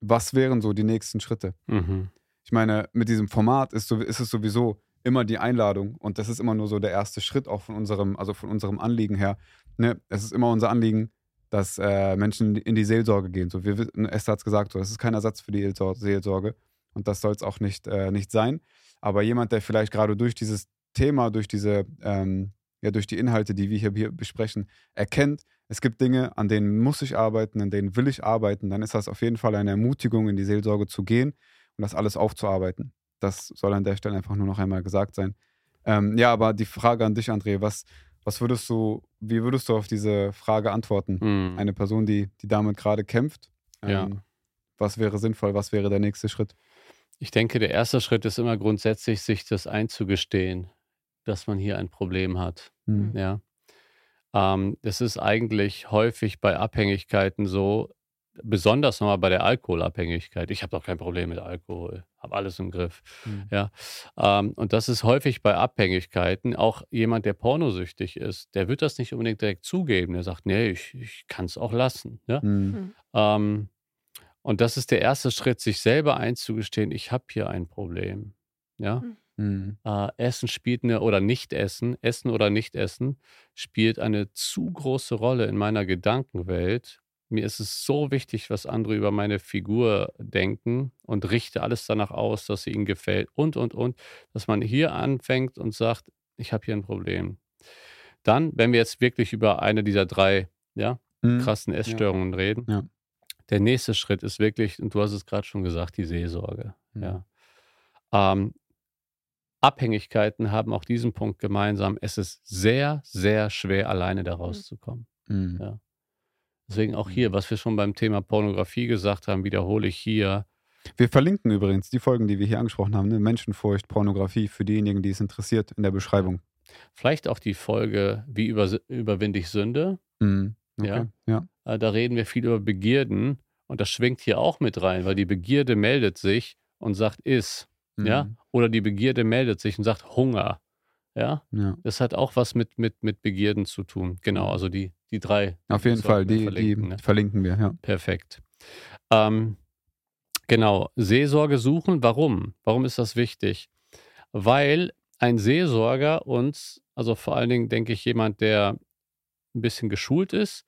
was wären so die nächsten Schritte? Mhm. Ich meine, mit diesem Format ist, so, ist es sowieso immer die Einladung und das ist immer nur so der erste Schritt auch von unserem, also von unserem Anliegen her. Ne? Es ist immer unser Anliegen, dass äh, Menschen in die Seelsorge gehen. So, wir, Esther hat es gesagt, so, das ist kein Ersatz für die Seelsorge und das soll es auch nicht, äh, nicht sein. Aber jemand, der vielleicht gerade durch dieses Thema, durch diese, ähm, ja, durch die Inhalte, die wir hier, hier besprechen, erkennt, es gibt Dinge, an denen muss ich arbeiten, an denen will ich arbeiten, dann ist das auf jeden Fall eine Ermutigung, in die Seelsorge zu gehen und das alles aufzuarbeiten. Das soll an der Stelle einfach nur noch einmal gesagt sein. Ähm, ja, aber die Frage an dich, André, was, was würdest du, wie würdest du auf diese Frage antworten? Mhm. Eine Person, die, die damit gerade kämpft. Ähm, ja. Was wäre sinnvoll? Was wäre der nächste Schritt? Ich denke, der erste Schritt ist immer grundsätzlich, sich das einzugestehen. dass man hier ein Problem hat. Mhm. Ja. Ähm, das ist eigentlich häufig bei Abhängigkeiten so, besonders nochmal bei der Alkoholabhängigkeit. Ich habe doch kein Problem mit Alkohol, habe alles im Griff. Mhm. Ja. Ähm, und das ist häufig bei Abhängigkeiten. Auch jemand, der pornosüchtig ist, der wird das nicht unbedingt direkt zugeben. Der sagt, nee, ich, ich kann es auch lassen. Ja? Mhm. Ähm, und das ist der erste Schritt, sich selber einzugestehen, ich habe hier ein Problem. Ja. Mhm. Äh, Essen spielt eine, oder Nicht-Essen, Essen oder Nicht-Essen, spielt eine zu große Rolle in meiner Gedankenwelt. Mir ist es so wichtig, was andere über meine Figur denken und richte alles danach aus, dass sie ihnen gefällt und, und, und, dass man hier anfängt und sagt, ich habe hier ein Problem. Dann, wenn wir jetzt wirklich über eine dieser drei ja, Mhm. krassen Essstörungen reden, Ja. Der nächste Schritt ist wirklich, und du hast es gerade schon gesagt, die Seelsorge. Mhm. Ja. Ähm, Abhängigkeiten haben auch diesen Punkt gemeinsam. Es ist sehr, sehr schwer, alleine da rauszukommen. Mhm. Ja. Deswegen auch Mhm. hier, was wir schon beim Thema Pornografie gesagt haben, wiederhole ich hier. Wir verlinken übrigens die Folgen, die wir hier angesprochen haben, ne? Menschenfurcht, Pornografie, für diejenigen, die es interessiert, in der Beschreibung. Vielleicht auch die Folge, wie über, überwinde ich Sünde. Mhm. Okay. Ja. ja. Äh, da reden wir viel über Begierden und das schwingt hier auch mit rein, weil die Begierde meldet sich und sagt, iss. Ja? Mhm. Oder die Begierde meldet sich und sagt Hunger. Ja? ja. Das hat auch was mit, mit, mit Begierden zu tun. Genau, also die, die drei. Auf jeden Fall, die, verlinken, die ne? verlinken wir, ja. Perfekt. Ähm, genau, Seelsorge suchen. Warum? Warum ist das wichtig? Weil ein Seelsorger uns, also vor allen Dingen denke ich jemand, der ein bisschen geschult ist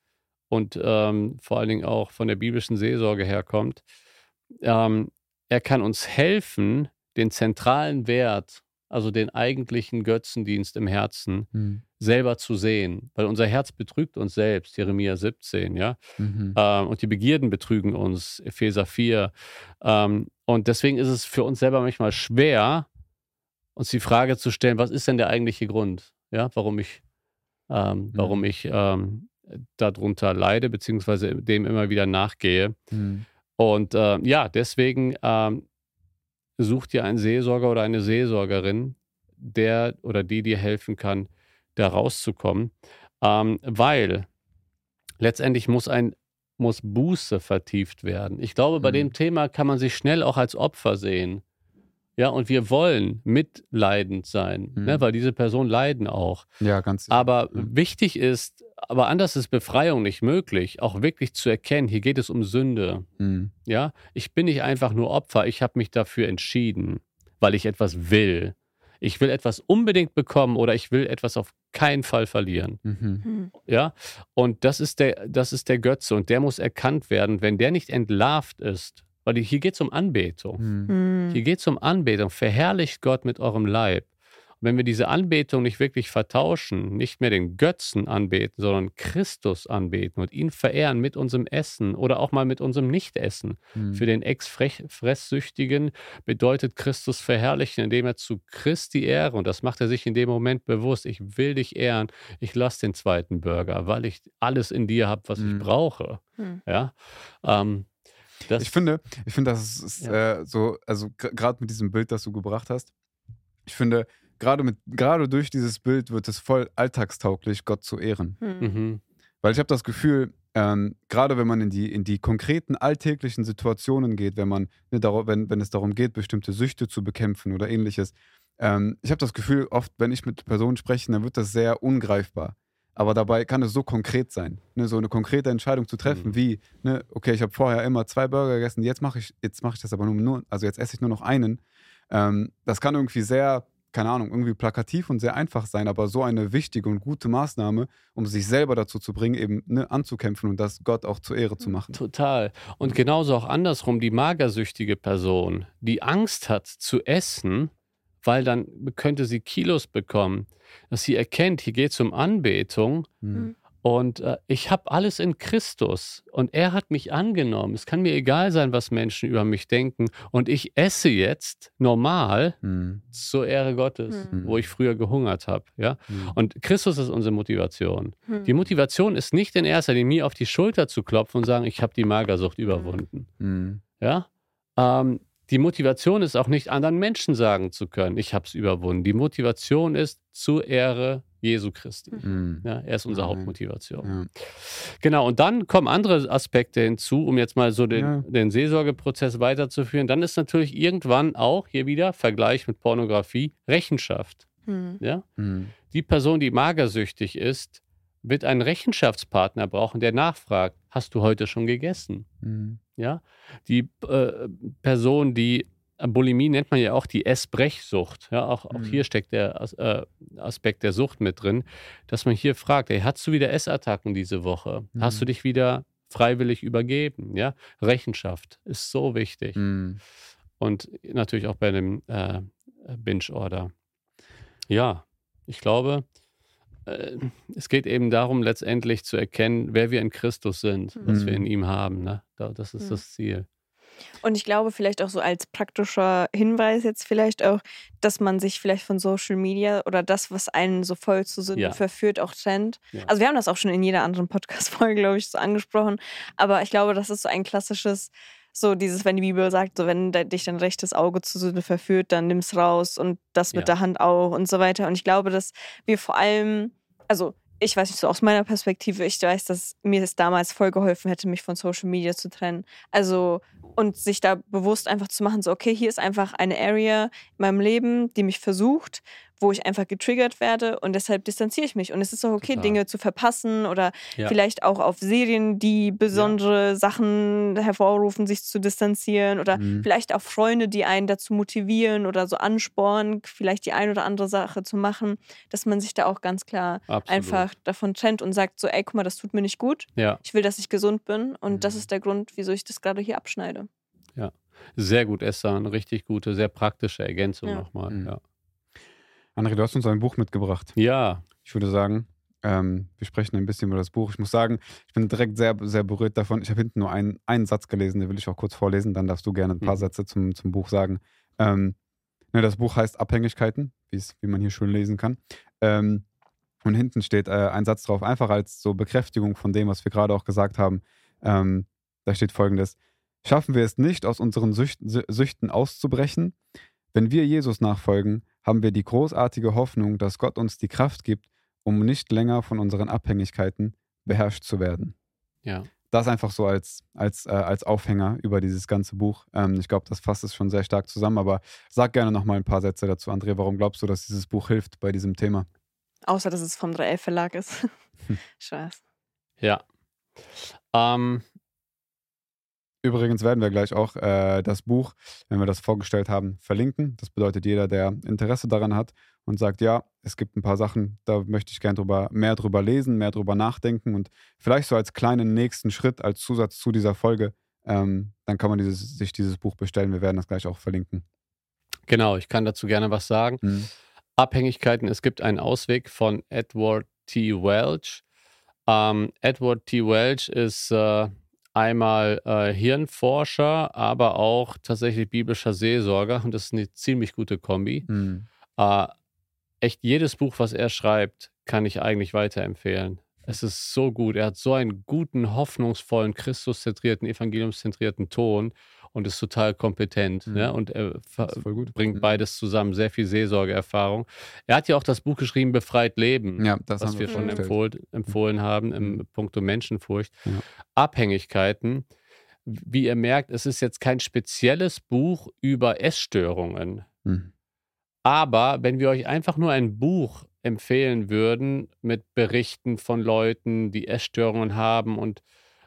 und ähm, vor allen Dingen auch von der biblischen Seelsorge herkommt, ähm, er kann uns helfen, den zentralen Wert, also den eigentlichen Götzendienst im Herzen, Mhm. selber zu sehen. Weil unser Herz betrügt uns selbst, Jeremia 17, ja. Mhm. Ähm, und die Begierden betrügen uns, Epheser 4. Ähm, und deswegen ist es für uns selber manchmal schwer, uns die Frage zu stellen, was ist denn der eigentliche Grund, ja, warum ich, ähm, warum Mhm. ich ähm, darunter leide, beziehungsweise dem immer wieder nachgehe. Mhm. Und äh, ja, deswegen ähm, such dir einen Seelsorger oder eine Seelsorgerin, der oder die dir helfen kann, da rauszukommen. Ähm, weil letztendlich muss ein muss Buße vertieft werden. Ich glaube, bei Mhm. dem Thema kann man sich schnell auch als Opfer sehen. Ja, und wir wollen mitleidend sein, ne, Mhm. weil diese Personen leiden auch. Ja, ganz. Aber Mhm. wichtig ist, aber anders ist Befreiung nicht möglich, auch wirklich zu erkennen, hier geht es um Sünde. Mhm. Ja, ich bin nicht einfach nur Opfer, ich habe mich dafür entschieden, weil ich etwas will. Ich will etwas unbedingt bekommen oder ich will etwas auf keinen Fall verlieren. Mhm. Hm. Ja, und das ist der, das ist der Götze und der muss erkannt werden, wenn der nicht entlarvt ist, weil hier geht es um Anbetung. Mhm. Hm. Hier geht es um Anbetung. Verherrlicht Gott mit eurem Leib. Wenn wir diese Anbetung nicht wirklich vertauschen, nicht mehr den Götzen anbeten, sondern Christus anbeten und ihn verehren mit unserem Essen oder auch mal mit unserem Nichtessen. Mhm. Für den Ex-Fresssüchtigen bedeutet Christus verherrlichen, indem er zu Christi Ehre, und das macht er sich in dem Moment bewusst, ich will dich ehren, ich lasse den zweiten Burger, weil ich alles in dir habe, was Mhm. ich brauche. Hm. Ja, ähm, das, Ich finde, ich finde, das ist Ja. äh, so, also gerade mit diesem Bild, das du gebracht hast, ich finde, gerade mit, gerade durch dieses Bild wird es voll alltagstauglich, Gott zu ehren. Hm. mhm. Weil ich habe das Gefühl, ähm, gerade wenn man in die, in die konkreten alltäglichen Situationen geht, wenn man, ne, darauf, wenn, wenn es darum geht, bestimmte Süchte zu bekämpfen oder ähnliches, ähm, ich habe das Gefühl, oft, wenn ich mit Personen spreche, dann wird das sehr ungreifbar. Aber dabei kann es so konkret sein, ne, so eine konkrete Entscheidung zu treffen, Mhm. wie, ne, okay, ich habe vorher immer zwei Burger gegessen, jetzt mache ich, jetzt mache ich das aber nur, nur, also jetzt esse ich nur noch einen. Ähm, das kann irgendwie sehr, keine Ahnung, irgendwie plakativ und sehr einfach sein, aber so eine wichtige und gute Maßnahme, um sich selber dazu zu bringen, eben ne, anzukämpfen und das Gott auch zur Ehre zu machen. Total. Und genauso auch andersrum, die magersüchtige Person, die Angst hat zu essen, weil dann könnte sie Kilos bekommen, dass sie erkennt, hier geht es um Anbetung Mhm. Und äh, ich habe alles in Christus und er hat mich angenommen. Es kann mir egal sein, was Menschen über mich denken und ich esse jetzt normal Mhm. zur Ehre Gottes, Mhm. wo ich früher gehungert habe. Ja? Mhm. Und Christus ist unsere Motivation. Hm. Die Motivation ist nicht in erster Linie mir auf die Schulter zu klopfen und sagen, ich habe die Magersucht überwunden. Mhm. Ja? Ähm, die Motivation ist auch nicht anderen Menschen sagen zu können, ich habe es überwunden. Die Motivation ist zur Ehre Jesu Christi. Mhm. Ja, er ist unsere Amen. Hauptmotivation. Ja. Genau, und dann kommen andere Aspekte hinzu, um jetzt mal so den, Ja. den Seelsorgeprozess weiterzuführen. Dann ist natürlich irgendwann auch hier wieder Vergleich mit Pornografie Rechenschaft. Hm. Ja? Mhm. Die Person, die magersüchtig ist, wird einen Rechenschaftspartner brauchen, der nachfragt: Hast du heute schon gegessen? Mhm. Ja, die äh, Person, die Bulimie nennt man ja auch die Essbrechsucht. Ja, auch, auch Mhm. hier steckt der äh, Aspekt der Sucht mit drin, dass man hier fragt: Ey, hast du wieder Essattacken diese Woche? Hast Mhm. du dich wieder freiwillig übergeben? Ja, Rechenschaft ist so wichtig. Mhm. Und natürlich auch bei dem äh, Binge-Order. Ja, ich glaube, äh, es geht eben darum, letztendlich zu erkennen, wer wir in Christus sind, was wir in Mhm. ihm haben. Ne? Da- Das ist Mhm. das Ziel. Und ich glaube, vielleicht auch so als praktischer Hinweis jetzt vielleicht auch, dass man sich vielleicht von Social Media oder das, was einen so voll zu Sünden Ja. verführt, auch trennt. Ja. Also wir haben das auch schon in jeder anderen Podcast-Folge, glaube ich, so angesprochen. Aber ich glaube, das ist so ein klassisches, so dieses, wenn die Bibel sagt, so wenn dich dein rechtes Auge zu Sünde verführt, dann nimm's raus und das mit Ja. der Hand auch und so weiter. Und ich glaube, dass wir vor allem, also ich weiß nicht, so aus meiner Perspektive, ich weiß, dass mir es damals voll geholfen hätte, mich von Social Media zu trennen. Also und sich da bewusst einfach zu machen, so, okay, hier ist einfach eine Area in meinem Leben, die mich versucht, wo ich einfach getriggert werde und deshalb distanziere ich mich. Und es ist auch okay, Total. Dinge zu verpassen oder Ja. vielleicht auch auf Serien, die besondere Sachen hervorrufen, sich zu distanzieren oder Mhm. vielleicht auch Freunde, die einen dazu motivieren oder so anspornen, vielleicht die ein oder andere Sache zu machen, dass man sich da auch ganz klar Absolut. einfach davon trennt und sagt so, ey, guck mal, das tut mir nicht gut. Ja, Ich will, dass ich gesund bin und das Mhm. ist der Grund, wieso ich das gerade hier abschneide. sehr gut, Esther. Eine richtig gute, sehr praktische Ergänzung Ja. nochmal. Mhm. Ja. André, du hast uns ein Buch mitgebracht. ja, Ich würde sagen, ähm, wir sprechen ein bisschen über das Buch. Ich muss sagen, ich bin direkt sehr, sehr berührt davon. Ich habe hinten nur einen, einen Satz gelesen, den will ich auch kurz vorlesen. Dann darfst du gerne ein paar Mhm. Sätze zum, zum Buch sagen. Ähm, ne, das Buch heißt Abhängigkeiten, wie man hier schön lesen kann. Ähm, und hinten steht äh, ein Satz drauf, einfach als so Bekräftigung von dem, was wir gerade auch gesagt haben. Ähm, da steht folgendes: Schaffen wir es nicht, aus unseren Süchten, Sü- Süchten auszubrechen? Wenn wir Jesus nachfolgen, haben wir die großartige Hoffnung, dass Gott uns die Kraft gibt, um nicht länger von unseren Abhängigkeiten beherrscht zu werden. ja. Das einfach so als, als, äh, als Aufhänger über dieses ganze Buch. Ähm, ich glaube, das fasst es schon sehr stark zusammen, aber sag gerne noch mal ein paar Sätze dazu, André. Warum glaubst du, dass dieses Buch hilft bei diesem Thema? Außer, dass es vom 3L Verlag ist. Spaß. Ja. Ähm, Übrigens werden wir gleich auch äh, das Buch, wenn wir das vorgestellt haben, verlinken. Das bedeutet, jeder, der Interesse daran hat und sagt, ja, es gibt ein paar Sachen, da möchte ich gerne drüber, mehr drüber lesen, mehr drüber nachdenken und vielleicht so als kleinen nächsten Schritt, als Zusatz zu dieser Folge, ähm, dann kann man dieses, sich dieses Buch bestellen. Wir werden das gleich auch verlinken. genau, ich kann dazu gerne was sagen. Mhm. Abhängigkeiten, es gibt einen Ausweg von Edward T. Welch. Ähm, Edward T. Welch ist äh, einmal äh, Hirnforscher, aber auch tatsächlich biblischer Seelsorger und das ist eine ziemlich gute Kombi. Mhm. Äh, echt jedes Buch, was er schreibt, kann ich eigentlich weiterempfehlen. Es ist so gut. Er hat so einen guten, hoffnungsvollen, Christuszentrierten, evangeliumszentrierten Ton und ist total kompetent. Mhm. Ne? Und er bringt Mhm. beides zusammen, sehr viel Seelsorgeerfahrung. Er hat ja auch das Buch geschrieben, Befreit Leben, Ja, das was wir schon empfohlen, empfohlen haben im Mhm. Punkto Menschenfurcht. Ja. Abhängigkeiten. Wie ihr merkt, es ist jetzt kein spezielles Buch über Essstörungen. Mhm. Aber wenn wir euch einfach nur ein Buch empfehlen würden mit Berichten von Leuten, die Essstörungen haben und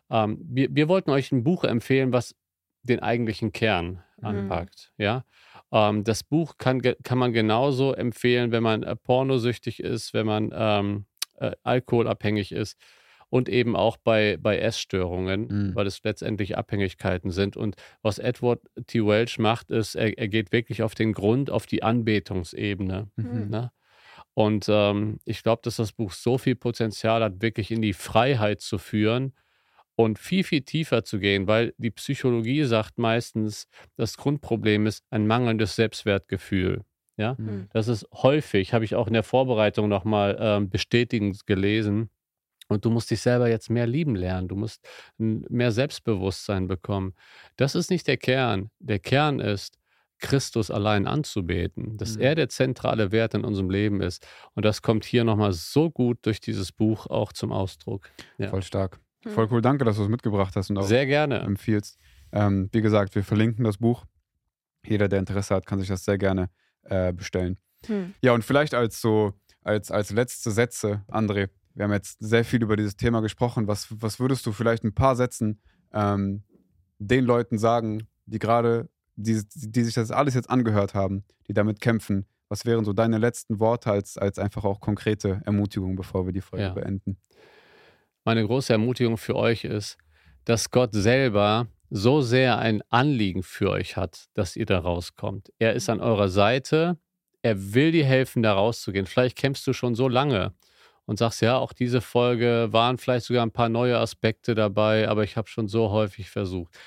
ähm, wir, wir wollten euch ein Buch empfehlen, was den eigentlichen Kern Mhm. anpackt. Ja, ähm, das Buch kann, kann man genauso empfehlen, wenn man äh, pornosüchtig ist, wenn man ähm, äh, alkoholabhängig ist und eben auch bei, bei Essstörungen, Mhm. weil es letztendlich Abhängigkeiten sind. Und was Edward T. Welch macht, ist, er, er geht wirklich auf den Grund, auf die Anbetungsebene. Mhm. Ne? Und ähm, ich glaube, dass das Buch so viel Potenzial hat, wirklich in die Freiheit zu führen und viel, viel tiefer zu gehen, weil die Psychologie sagt meistens, das Grundproblem ist ein mangelndes Selbstwertgefühl. Ja, Mhm. das ist häufig, habe ich auch in der Vorbereitung nochmal ähm, bestätigend gelesen, Und du musst dich selber jetzt mehr lieben lernen. Du musst mehr Selbstbewusstsein bekommen. Das ist nicht der Kern. Der Kern ist, Christus allein anzubeten, dass mhm. er der zentrale Wert in unserem Leben ist. Und das kommt hier nochmal so gut durch dieses Buch auch zum Ausdruck. Ja. Voll stark. Mhm. Voll cool. Danke, dass du es mitgebracht hast und auch Sehr gerne. empfiehlst. Ähm, wie gesagt, wir verlinken das Buch. Jeder, der Interesse hat, kann sich das sehr gerne äh, bestellen. Mhm. Ja, und vielleicht als so, als, als letzte Sätze, André, wir haben jetzt sehr viel über dieses Thema gesprochen. Was, was würdest du vielleicht ein paar Sätzen ähm, den Leuten sagen, die gerade die, die sich das alles jetzt angehört haben, die damit kämpfen, was wären so deine letzten Worte als, als einfach auch konkrete Ermutigung, bevor wir die Folge ja. beenden? Meine große Ermutigung für euch ist, dass Gott selber so sehr ein Anliegen für euch hat, dass ihr da rauskommt. Er ist an eurer Seite, er will dir helfen, da rauszugehen. Vielleicht kämpfst du schon so lange und sagst, ja, auch diese Folge waren vielleicht sogar ein paar neue Aspekte dabei, aber ich habe schon so häufig versucht.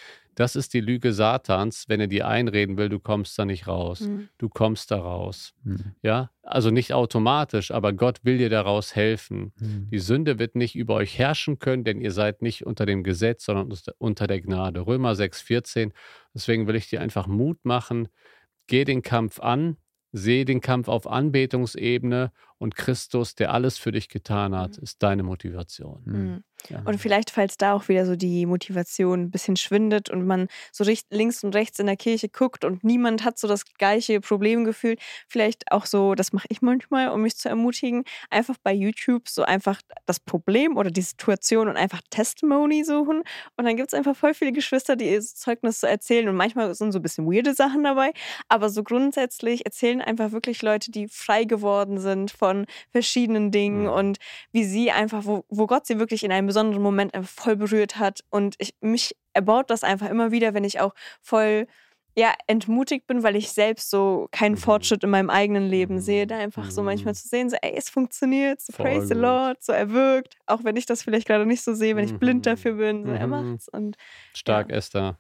Das ist die Lüge Satans, wenn er dir einreden will, du kommst da nicht raus. Mhm. Du kommst da raus. Mhm. Ja, also nicht automatisch, aber Gott will dir daraus helfen. Mhm. Die Sünde wird nicht über euch herrschen können, denn ihr seid nicht unter dem Gesetz, sondern unter der Gnade. Römer 6,14. Deswegen will ich dir einfach Mut machen. Geh den Kampf an, Sehe den Kampf auf Anbetungsebene und Christus, der alles für dich getan hat, mhm. ist deine Motivation. Mhm. Ja. Und vielleicht, falls da auch wieder so die Motivation ein bisschen schwindet und man so links und rechts in der Kirche guckt und niemand hat so das gleiche Problem gefühlt, vielleicht auch so, das mache ich manchmal, um mich zu ermutigen, einfach bei YouTube so einfach das Problem oder die Situation und einfach Testimony suchen. Und dann gibt es einfach voll viele Geschwister, die ihr Zeugnis so erzählen und manchmal sind so ein bisschen weirde Sachen dabei, aber so grundsätzlich erzählen einfach wirklich Leute, die frei geworden sind von verschiedenen Dingen mhm. und wie sie einfach, wo, wo Gott sie wirklich in einem besonderen Moment voll berührt hat. Und ich, mich erbaut das einfach immer wieder, wenn ich auch voll ja, entmutigt bin, weil ich selbst so keinen mhm. Fortschritt in meinem eigenen Leben sehe, da einfach so manchmal mhm. zu sehen, so, ey, es funktioniert, so praise the Lord, so er wirkt, auch wenn ich das vielleicht gerade nicht so sehe, wenn ich blind dafür bin, so er macht's und stark ja. Esther.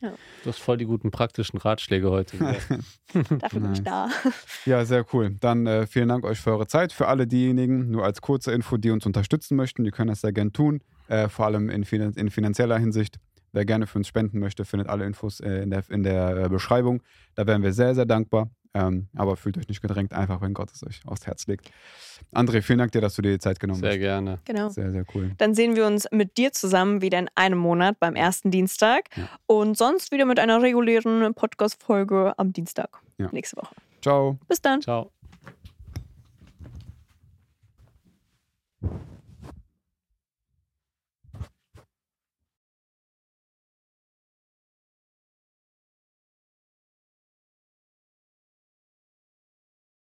Ja. Du hast voll die guten praktischen Ratschläge heute. Dafür bin ich da. Ja, sehr cool. Dann äh, vielen Dank euch für eure Zeit. Für alle diejenigen, nur als kurze Info, die uns unterstützen möchten, die können das sehr gern tun. Äh, vor allem in, in, finanzieller Hinsicht. Wer gerne für uns spenden möchte, findet alle Infos äh, in der, in der äh, Beschreibung. Da wären wir sehr, sehr dankbar. Ähm, aber fühlt euch nicht gedrängt, einfach wenn Gott es euch aufs Herz legt. André, vielen Dank dir, dass du dir die Zeit genommen sehr hast. Sehr gerne. Genau. Sehr, sehr cool. Dann sehen wir uns mit dir zusammen wieder in einem Monat beim ersten Dienstag ja. und sonst wieder mit einer regulären Podcast-Folge am Dienstag ja. nächste Woche. Ciao. Bis dann. Ciao.